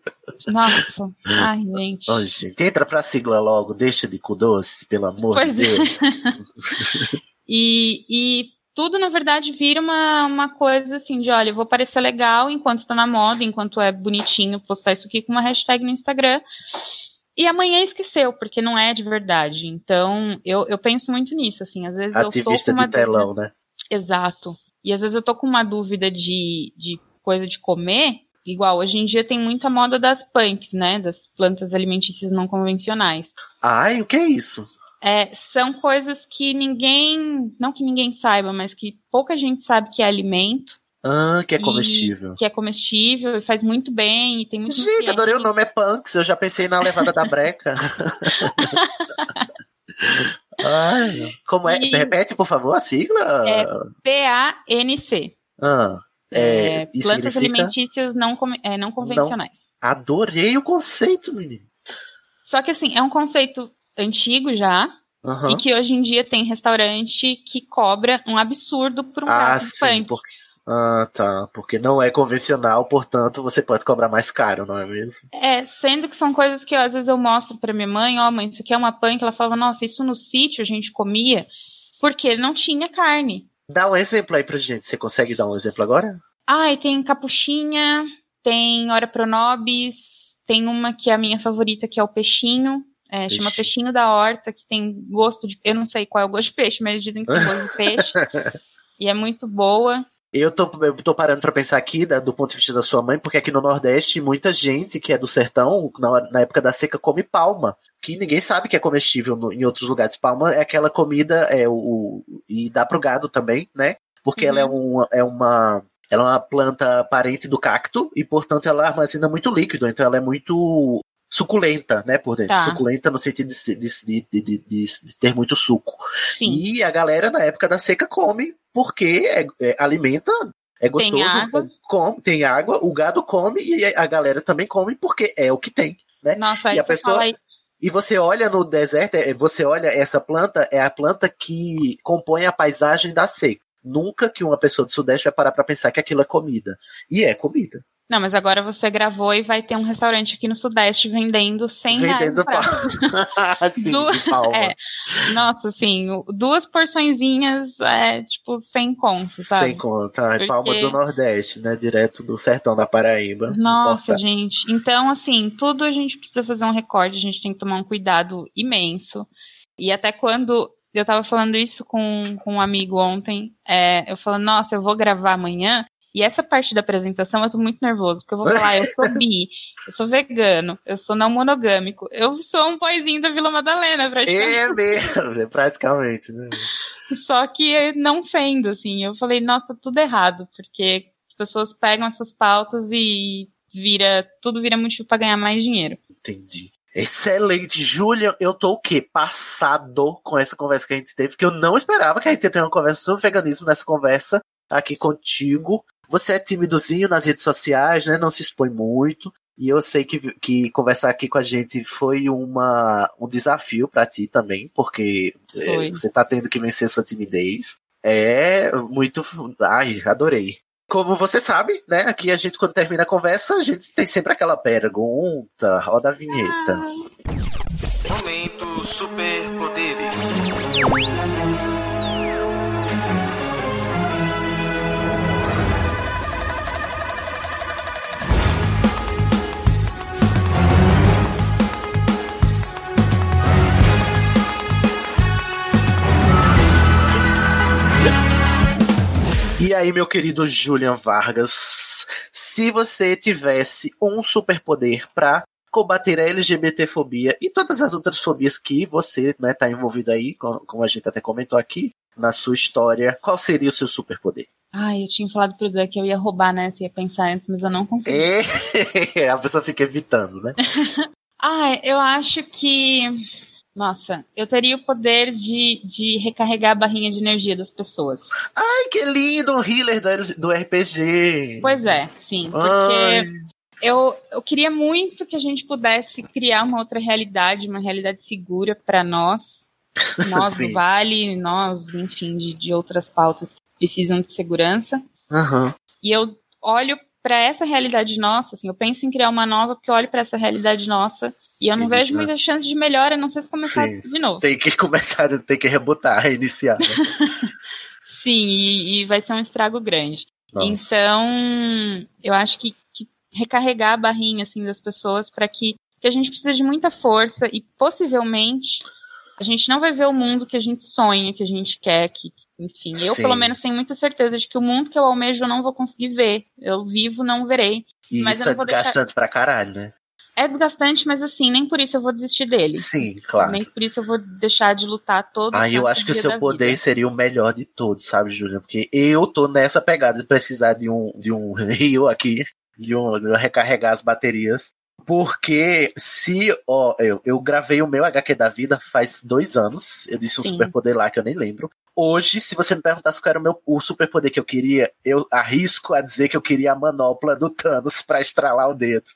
Nossa, ai, gente. Oh, gente. Entra pra sigla logo, deixa de cu doce, pelo amor pois de é. Deus. É. e, e tudo, na verdade, vira uma, uma coisa assim de, olha, eu vou parecer legal enquanto tá na moda, enquanto é bonitinho postar isso aqui com uma hashtag no Instagram. E amanhã esqueceu, porque não é de verdade. Então, eu, eu penso muito nisso, assim, às vezes Ativista eu tô com uma de telão, dúvida... né? Exato. E às vezes eu tô com uma dúvida de, de coisa de comer, igual, hoje em dia tem muita moda das punks, né? Das plantas alimentícias não convencionais. Ai, o que é isso? É, são coisas que ninguém, não que ninguém saiba, mas que pouca gente sabe que é alimento. Ah, que é comestível. Que é comestível e faz muito bem e tem muito Gente, adorei o nome, é Punks, eu já pensei na levada da breca. Ai, como é? E... Repete, por favor, a sigla. É P-A-N-C. Ah, é, é plantas significa... alimentícias não, é, não convencionais. Não. Adorei o conceito, menino. Só que assim, é um conceito antigo já. Uhum. E que hoje em dia tem restaurante que cobra um absurdo por um ah, prato de sim, porque... Ah, tá. Porque não é convencional, portanto, você pode cobrar mais caro, não é mesmo? É, sendo que são coisas que às vezes eu mostro pra minha mãe, ó, oh, mãe, isso aqui é uma punk, ela falava, nossa, isso no sítio a gente comia, porque não tinha carne. Dá um exemplo aí pra gente, você consegue dar um exemplo agora? Ah, e tem capuchinha, tem hora pronobis, tem uma que é a minha favorita, que é o peixinho, é, chama peixinho da horta, que tem gosto de. Eu não sei qual é o gosto de peixe, mas eles dizem que tem gosto de peixe. e é muito boa. Eu tô, eu tô parando para pensar aqui da, do ponto de vista da sua mãe, porque aqui no Nordeste, muita gente que é do sertão, na, na época da seca, come palma, que ninguém sabe que é comestível no, em outros lugares. Palma é aquela comida, é o, e dá pro gado também, né? Porque uhum. ela é, uhum. um, é uma. Ela é uma planta parente do cacto e, portanto, ela armazena muito líquido, então ela é muito suculenta, né, por dentro. Tá. Suculenta no sentido de, de, de, de, ter muito suco. Sim. E a galera na época da seca come porque é, é, alimenta, é gostoso, tem água. Come, tem água, o gado come e a galera também come porque é o que tem, né? Nossa, e a pessoa E você olha no deserto, é, você olha essa planta, é a planta que compõe a paisagem da seca. Nunca que uma pessoa do Sudeste vai parar para pensar que aquilo é comida. E é comida. Não, mas agora você gravou e vai ter um restaurante aqui no Sudeste vendendo 100 Vendendo reais. pau. Sim, Du- de palma. É. Nossa, assim, duas porçõezinhas é tipo 100 contos, sabe? Sem conta. Ai, Porque- Palma do Nordeste, né? Direto do sertão da Paraíba. Nossa, gente. Então, assim, tudo a gente precisa fazer um recorde, a gente tem que tomar um cuidado imenso. E até quando eu tava falando isso com, com um amigo ontem, é, eu falando, nossa, eu vou gravar amanhã. E essa parte da apresentação eu tô muito nervoso, porque eu vou falar, eu sou bi, eu sou vegano, eu sou não monogâmico, eu sou um boizinho da Vila Madalena, praticamente. É mesmo, praticamente, né? Só que não sendo, assim, eu falei, nossa, tá tudo errado, porque as pessoas pegam essas pautas e vira, tudo vira motivo pra ganhar mais dinheiro. Entendi. Excelente. Júlia, eu tô o quê? Passado com essa conversa que a gente teve, porque eu não esperava que a gente ia ter uma conversa sobre veganismo nessa conversa aqui contigo. Você é timidozinho nas redes sociais, né? Não se expõe muito. E eu sei que, que conversar aqui com a gente foi uma, um desafio pra ti também, porque é, você tá tendo que vencer sua timidez. É muito. Ai, adorei. Como você sabe, né? Aqui a gente, quando termina a conversa, a gente tem sempre aquela pergunta, roda a vinheta. Momento Superpoderes. E aí, meu querido Julian Vargas, se você tivesse um superpoder pra combater a LGBTfobia e todas as outras fobias que você né, tá envolvido aí, co- como a gente até comentou aqui, na sua história, qual seria o seu superpoder? Ai, eu tinha falado pro Dan que eu ia roubar, né? Se ia pensar antes, mas eu não consegui. É, a pessoa fica evitando, né? Ah, eu acho que. Nossa, eu teria o poder de, de recarregar a barrinha de energia das pessoas. Ai, que lindo, um healer do, do RPG. Pois é, sim. Porque Ai. eu, eu queria muito que a gente pudesse criar uma outra realidade, uma realidade segura para nós. Nós do Vale, nós, enfim, de, de outras pautas que precisam de segurança. Aham. E eu olho para essa realidade nossa, assim, eu penso em criar uma nova porque eu olho para essa realidade nossa e eu não vejo né? muita chance de melhora, não sei se começar Sim. de novo. Tem que começar, tem que rebutar, reiniciar. Né? Sim, e, e vai ser um estrago grande. Nossa. Então, eu acho que, que recarregar a barrinha assim das pessoas para que, que a gente precisa de muita força e possivelmente a gente não vai ver o mundo que a gente sonha, que a gente quer, que enfim, eu Sim. pelo menos tenho muita certeza de que o mundo que eu almejo eu não vou conseguir ver. Eu vivo, não verei. E Mas isso eu é não vou deixar- desgastante pra caralho, né? É desgastante, mas assim, nem por isso eu vou desistir dele. Sim, claro. Nem por isso eu vou deixar de lutar todo Ah, eu acho que o seu poder vida. seria o melhor de todos, sabe, Júlia? Porque eu tô nessa pegada de precisar de um, de um rio aqui, de, um, de eu recarregar as baterias. Porque se, ó, eu, eu gravei o meu HQ da vida faz dois anos, eu disse um Sim. superpoder lá que eu nem lembro. Hoje, se você me perguntasse qual era o, meu, o superpoder que eu queria, eu arrisco a dizer que eu queria a manopla do Thanos pra estralar o dedo.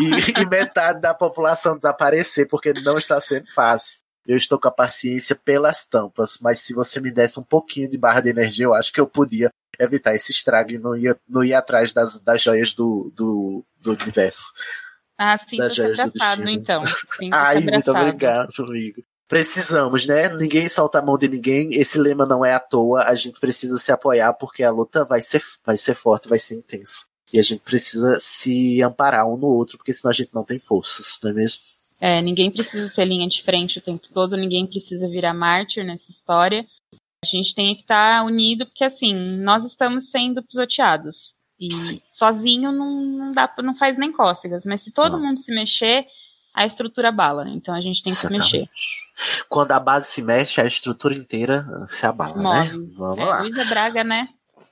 E, e metade da população desaparecer, porque não está sendo fácil. Eu estou com a paciência pelas tampas, mas se você me desse um pouquinho de barra de energia, eu acho que eu podia evitar esse estrago e não ia, não ia atrás das, das joias do, do, do universo. Ah, do abraçado, então. Sinta-se Ai, muito abraçado. obrigado, amigo. Precisamos, né? Ninguém solta a mão de ninguém. Esse lema não é à toa. A gente precisa se apoiar porque a luta vai ser, vai ser forte, vai ser intensa. E a gente precisa se amparar um no outro, porque senão a gente não tem forças, não é mesmo? É, ninguém precisa ser linha de frente o tempo todo, ninguém precisa virar mártir nessa história. A gente tem que estar unido, porque assim, nós estamos sendo pisoteados. E Sim. sozinho não, não dá, não faz nem cócegas. Mas se todo Não. mundo se mexer, a estrutura bala. Então a gente tem que se mexer. Quando a base se mexe, a estrutura inteira se abala, Se né? Vamos É, lá. Luísa Braga, né?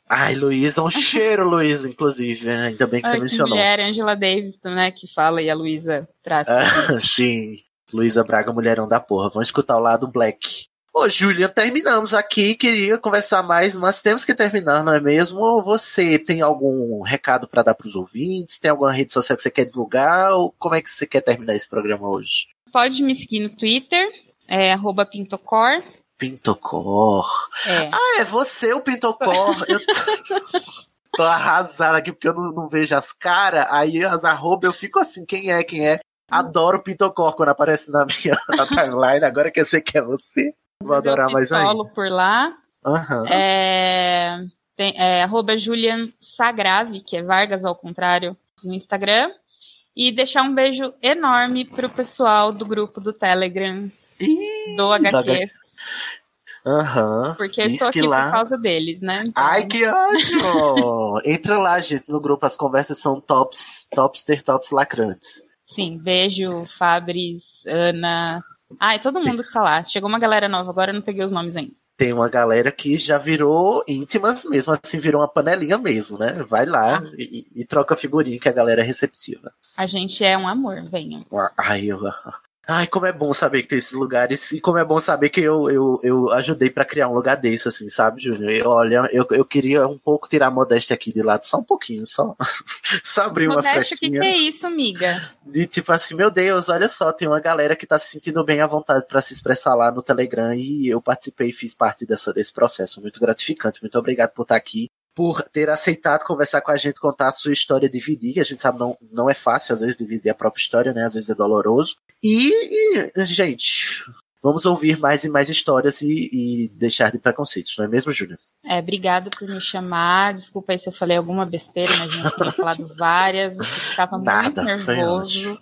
Ai, Luísa, um cheiro, Luísa, inclusive. né? Ainda bem que você Ai, que mencionou. mulher, Angela Davis, né, que fala e a Luísa traz. Ah, sim. Luísa Braga, mulherão da porra. Vamos escutar o lado black. Ô, Julian, terminamos aqui. Queria conversar mais, mas temos que terminar, não é mesmo? Você tem algum recado para dar para os ouvintes? Tem alguma rede social que você quer divulgar? Ou como é que você quer terminar esse programa hoje? pode me seguir no Twitter, é arroba pintocor. Pintocor. É. Ah, é você o Pintocor. eu tô, tô arrasada aqui porque eu não, não vejo as caras. Aí as arroba eu fico assim, quem é, quem é? Adoro Pintocor quando aparece na minha na timeline. Agora que eu sei que é você, vou adorar mais ainda. por lá. Aham. É, tem, é arroba Julian Sagrave, que é Vargas ao contrário, no Instagram. E deixar um beijo enorme pro pessoal do grupo do Telegram Ih, do HQ, Aham. porque eu Diz estou que aqui lá- por causa deles, né? Então, Ai, que ótimo! Entra lá, gente, no grupo. As conversas são tops, topster, tops lacrantes. Sim, beijo, Fabris, Ana. Ai, todo mundo que tá lá. Chegou uma galera nova, agora eu não peguei os nomes ainda. Tem uma galera que já virou íntimas mesmo, assim, virou uma panelinha mesmo, né? Vai lá e, e troca figurinha que a galera é receptiva. A gente é um amor, venham. Ai, eu, ai, como é bom saber que tem esses lugares e como é bom saber que eu, eu, eu ajudei pra criar um lugar desse, assim, sabe, Júnior? Eu, Olha, eu, eu queria um pouco tirar a modéstia aqui de lado, só um pouquinho, só, só abrir uma o que, frestinha. que é isso, amiga? De tipo assim, meu Deus, olha só, tem uma galera que tá se sentindo bem à vontade pra se expressar lá no Telegram e eu participei e fiz parte dessa, desse processo. Muito gratificante. Muito obrigado por estar aqui, por ter aceitado conversar com a gente, contar a sua história, dividir, que a gente sabe não, não é fácil às vezes dividir a própria história, né? Às vezes é doloroso. E, gente, vamos ouvir mais e mais histórias e, e deixar de preconceitos, não é mesmo, Júnior? É, obrigado por me chamar. Desculpa aí se eu falei alguma besteira, mas eu tinha falado várias. Eu ficava Nada, muito nervoso.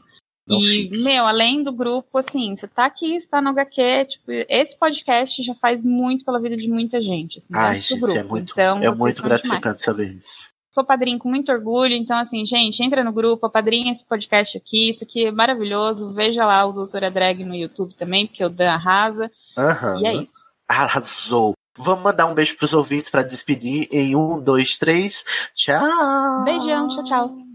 Não E, fique. meu, além do grupo, assim, você tá aqui, você tá no HQ, tipo, esse podcast já faz muito pela vida de muita gente, assim, Ai, gente, grupo. é muito, então, é muito demais. gratificante saber isso. Sou padrinho com muito orgulho, então, assim, gente, entra no grupo, apadrinha esse podcast aqui, isso aqui é maravilhoso. Veja lá o Doutora Drag no YouTube também, porque o Dan arrasa. Aham. E é isso. Arrasou. Vamos mandar um beijo pros ouvintes pra despedir em um, dois, três. Tchau. Beijão, tchau, tchau.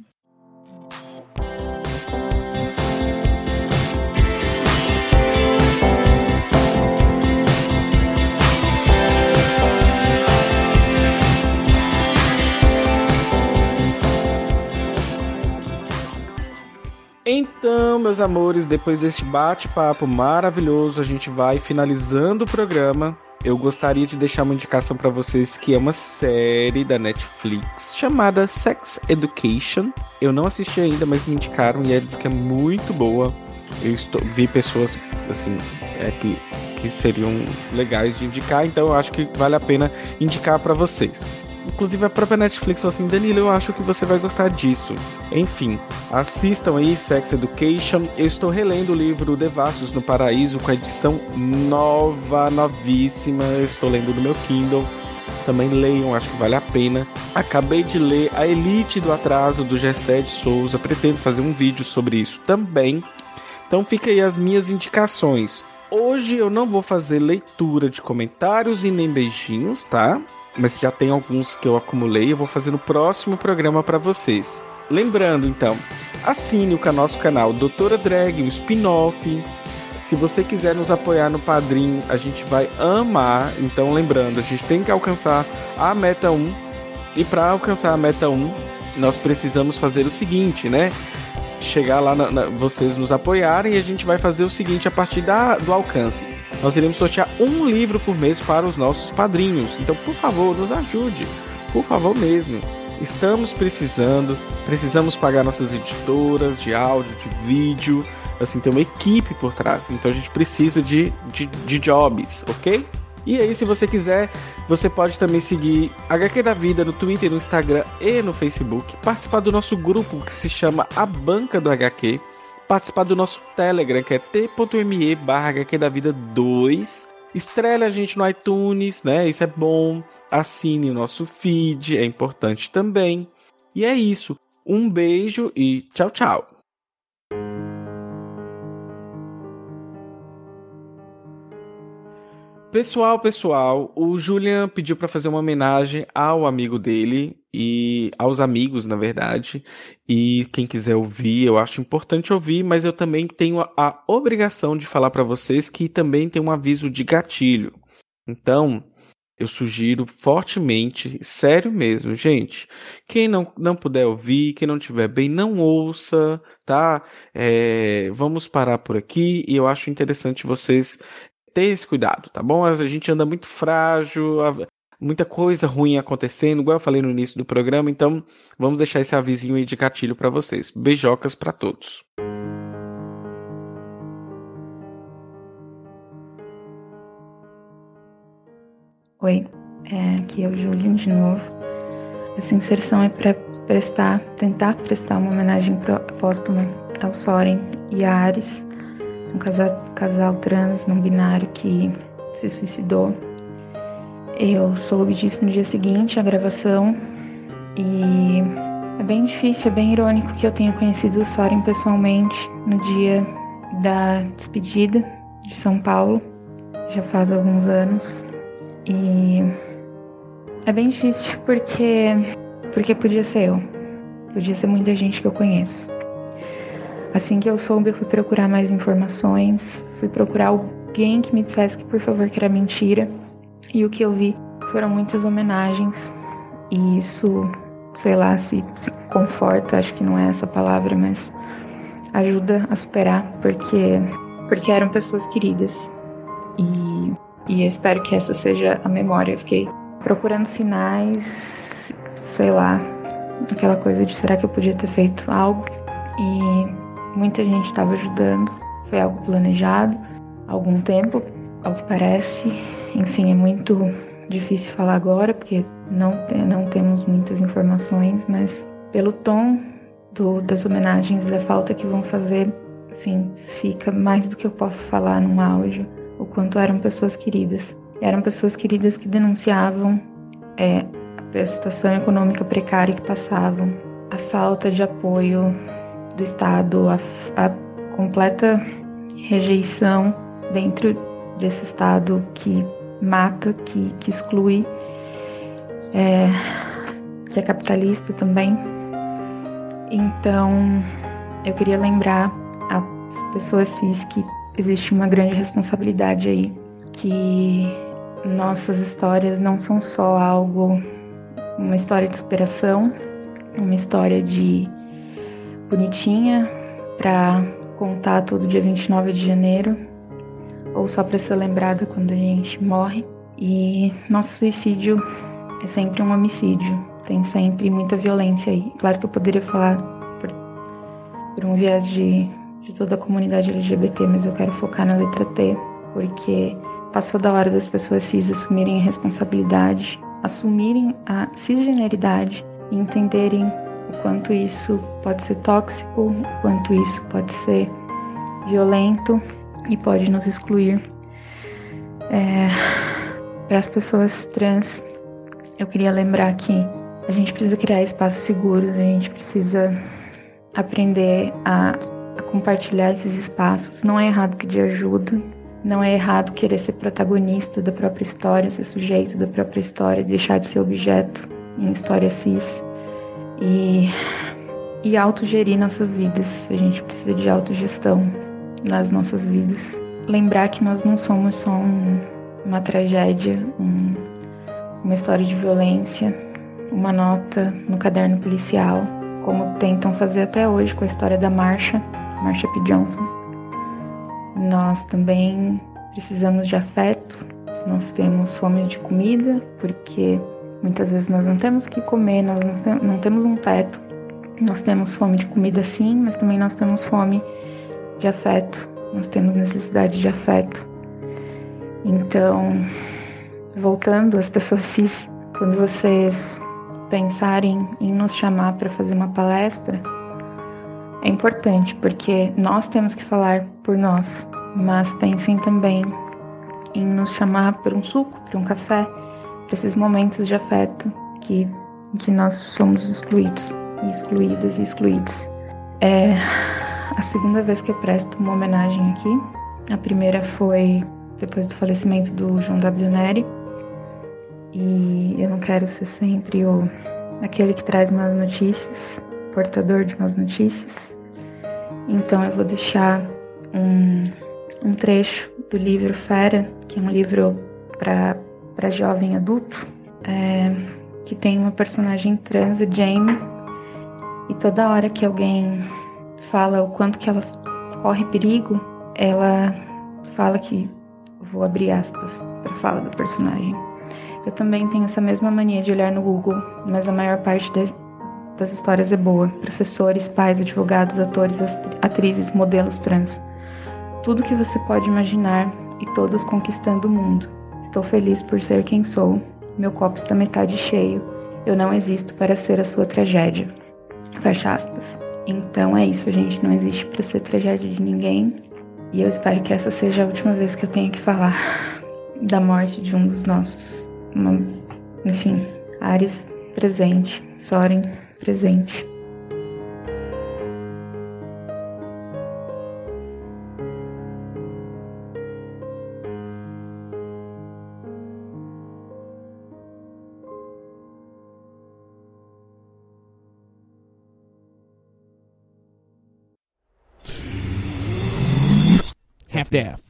Então, meus amores, depois deste bate-papo maravilhoso, a gente vai finalizando o programa. Eu gostaria de deixar uma indicação para vocês que é uma série da Netflix chamada Sex Education. Eu não assisti ainda, mas me indicaram e eles que é muito boa. Eu estou- vi pessoas assim é, que, que seriam legais de indicar, então eu acho que vale a pena indicar para vocês. Inclusive a própria Netflix falou assim, Danilo, eu acho que você vai gostar disso. Enfim, assistam aí Sex Education. Eu estou relendo o livro Devassos no Paraíso com a edição nova, novíssima. Eu estou lendo no meu Kindle. Também leiam, acho que vale a pena. Acabei de ler A Elite do Atraso do Gessé de Souza. Pretendo fazer um vídeo sobre isso também. Então fica aí as minhas indicações. Hoje eu não vou fazer leitura de comentários e nem beijinhos, tá? Mas já tem alguns que eu acumulei, eu vou fazer no próximo programa para vocês. Lembrando então, assine o nosso canal Doutora Drag, um spin-off. Se você quiser nos apoiar no Padrim, a gente vai amar. Então lembrando, a gente tem que alcançar a meta 1. E para alcançar a meta 1, nós precisamos fazer o seguinte, né? Chegar lá, na, na- vocês nos apoiarem e a gente vai fazer o seguinte a partir da, do alcance. Nós iremos sortear um livro por mês para os nossos padrinhos. Então, por favor, nos ajude. Por favor mesmo. Estamos precisando, precisamos pagar nossas editoras de áudio, de vídeo. Assim, tem uma equipe por trás. Então a gente precisa de, de, de jobs, ok? E aí, se você quiser, você pode também seguir HQ da Vida no Twitter, no Instagram e no Facebook. Participar do nosso grupo que se chama A Banca do HQ. Participar do nosso Telegram, que é t.me barra HQ da Vida 2. Estrele a gente no iTunes, né? Isso é bom. Assine o nosso feed, é importante também. E é isso. Um beijo e tchau, tchau. Pessoal, pessoal, o Julian pediu para fazer uma homenagem ao amigo dele e aos amigos, na verdade. E quem quiser ouvir, eu acho importante ouvir, mas eu também tenho a, a obrigação de falar para vocês que também tem um aviso de gatilho. Então, eu sugiro fortemente, sério mesmo, gente. Quem não, não puder ouvir, quem não tiver bem, não ouça, tá? É, vamos parar por aqui e eu acho interessante vocês ter esse cuidado, tá bom? A gente anda muito frágil, muita coisa ruim acontecendo, igual eu falei no início do programa, então vamos deixar esse avisinho aí de gatilho para vocês. Beijocas para todos. Oi, é, aqui é o Julian de novo. Essa inserção é para prestar, tentar prestar uma homenagem póstuma ao Soren e a Ares, um casal, casal trans não binário que se suicidou. Eu soube disso no dia seguinte, a gravação, e é bem difícil, é bem irônico que eu tenha conhecido o Soren pessoalmente no dia da despedida de São Paulo, já faz alguns anos. E é bem difícil porque porque podia ser eu. Podia ser muita gente que eu conheço. Assim que eu soube, eu fui procurar mais informações, fui procurar alguém que me dissesse que por favor que era mentira. E o que eu vi foram muitas homenagens. E isso, sei lá, se, se conforta, acho que não é essa palavra, mas ajuda a superar, porque porque eram pessoas queridas. E e eu espero que essa seja a memória. Eu fiquei procurando sinais, sei lá, aquela coisa de será que eu podia ter feito algo? E muita gente estava ajudando. Foi algo planejado há algum tempo, ao que parece. Enfim, é muito difícil falar agora porque não, não temos muitas informações, mas pelo tom do, das homenagens e da falta que vão fazer, assim, fica mais do que eu posso falar num áudio o quanto eram pessoas queridas. Eram pessoas queridas que denunciavam é, a situação econômica precária que passavam, a falta de apoio do Estado, a, a completa rejeição dentro desse Estado que mata, que, que exclui, é, que é capitalista também. Então, eu queria lembrar as pessoas cis que existe uma grande responsabilidade aí, que nossas histórias não são só algo, uma história de superação, uma história de bonitinha para contar todo dia 29 de janeiro, ou só para ser lembrada quando a gente morre. E nosso suicídio é sempre um homicídio, tem sempre muita violência aí. Claro que eu poderia falar por, por um viés de de toda a comunidade LGBT, mas eu quero focar na letra T, porque passou da hora das pessoas cis assumirem a responsabilidade, assumirem a cisgeneridade e entenderem o quanto isso pode ser tóxico, o quanto isso pode ser violento e pode nos excluir. É, Para as pessoas trans, eu queria lembrar que a gente precisa criar espaços seguros, a gente precisa aprender a a compartilhar esses espaços. Não é errado pedir ajuda, não é errado querer ser protagonista da própria história, ser sujeito da própria história, deixar de ser objeto em história cis. E, e autogerir nossas vidas. A gente precisa de autogestão nas nossas vidas. Lembrar que nós não somos só um, uma tragédia, um, uma história de violência, uma nota no caderno policial, como tentam fazer até hoje com a história da marcha Marsha P. Johnson. Nós também precisamos de afeto, nós temos fome de comida, porque muitas vezes nós não temos o que comer, nós não temos um teto. Nós temos fome de comida sim, mas também nós temos fome de afeto, nós temos necessidade de afeto. Então, voltando às pessoas cis, quando vocês pensarem em nos chamar para fazer uma palestra, é importante porque nós temos que falar por nós, mas pensem também em nos chamar por um suco, por um café, para esses momentos de afeto que, que nós somos excluídos, excluídas e excluídos. É a segunda vez que eu presto uma homenagem aqui. A primeira foi depois do falecimento do João W. Neri. E eu não quero ser sempre o aquele que traz más notícias, portador de más notícias. Então eu vou deixar um, um trecho do livro Fera, que é um livro para para jovem adulto, é, que tem uma personagem trans, a Jamie, e toda hora que alguém fala o quanto que ela corre perigo, ela fala que vou abrir aspas para fala do personagem. Eu também tenho essa mesma mania de olhar no Google, mas a maior parte de, das histórias é boa. Professores, pais, advogados, atores, atrizes, modelos trans. Tudo que você pode imaginar e todos conquistando o mundo. Estou feliz por ser quem sou. Meu copo está metade cheio. Eu não existo para ser a sua tragédia. Fecha aspas. Então é isso, a gente não existe para ser tragédia de ninguém. E eu espero que essa seja a última vez que eu tenha que falar da morte de um dos nossos. Uma, enfim, Ares presente, Soren presente. Staff.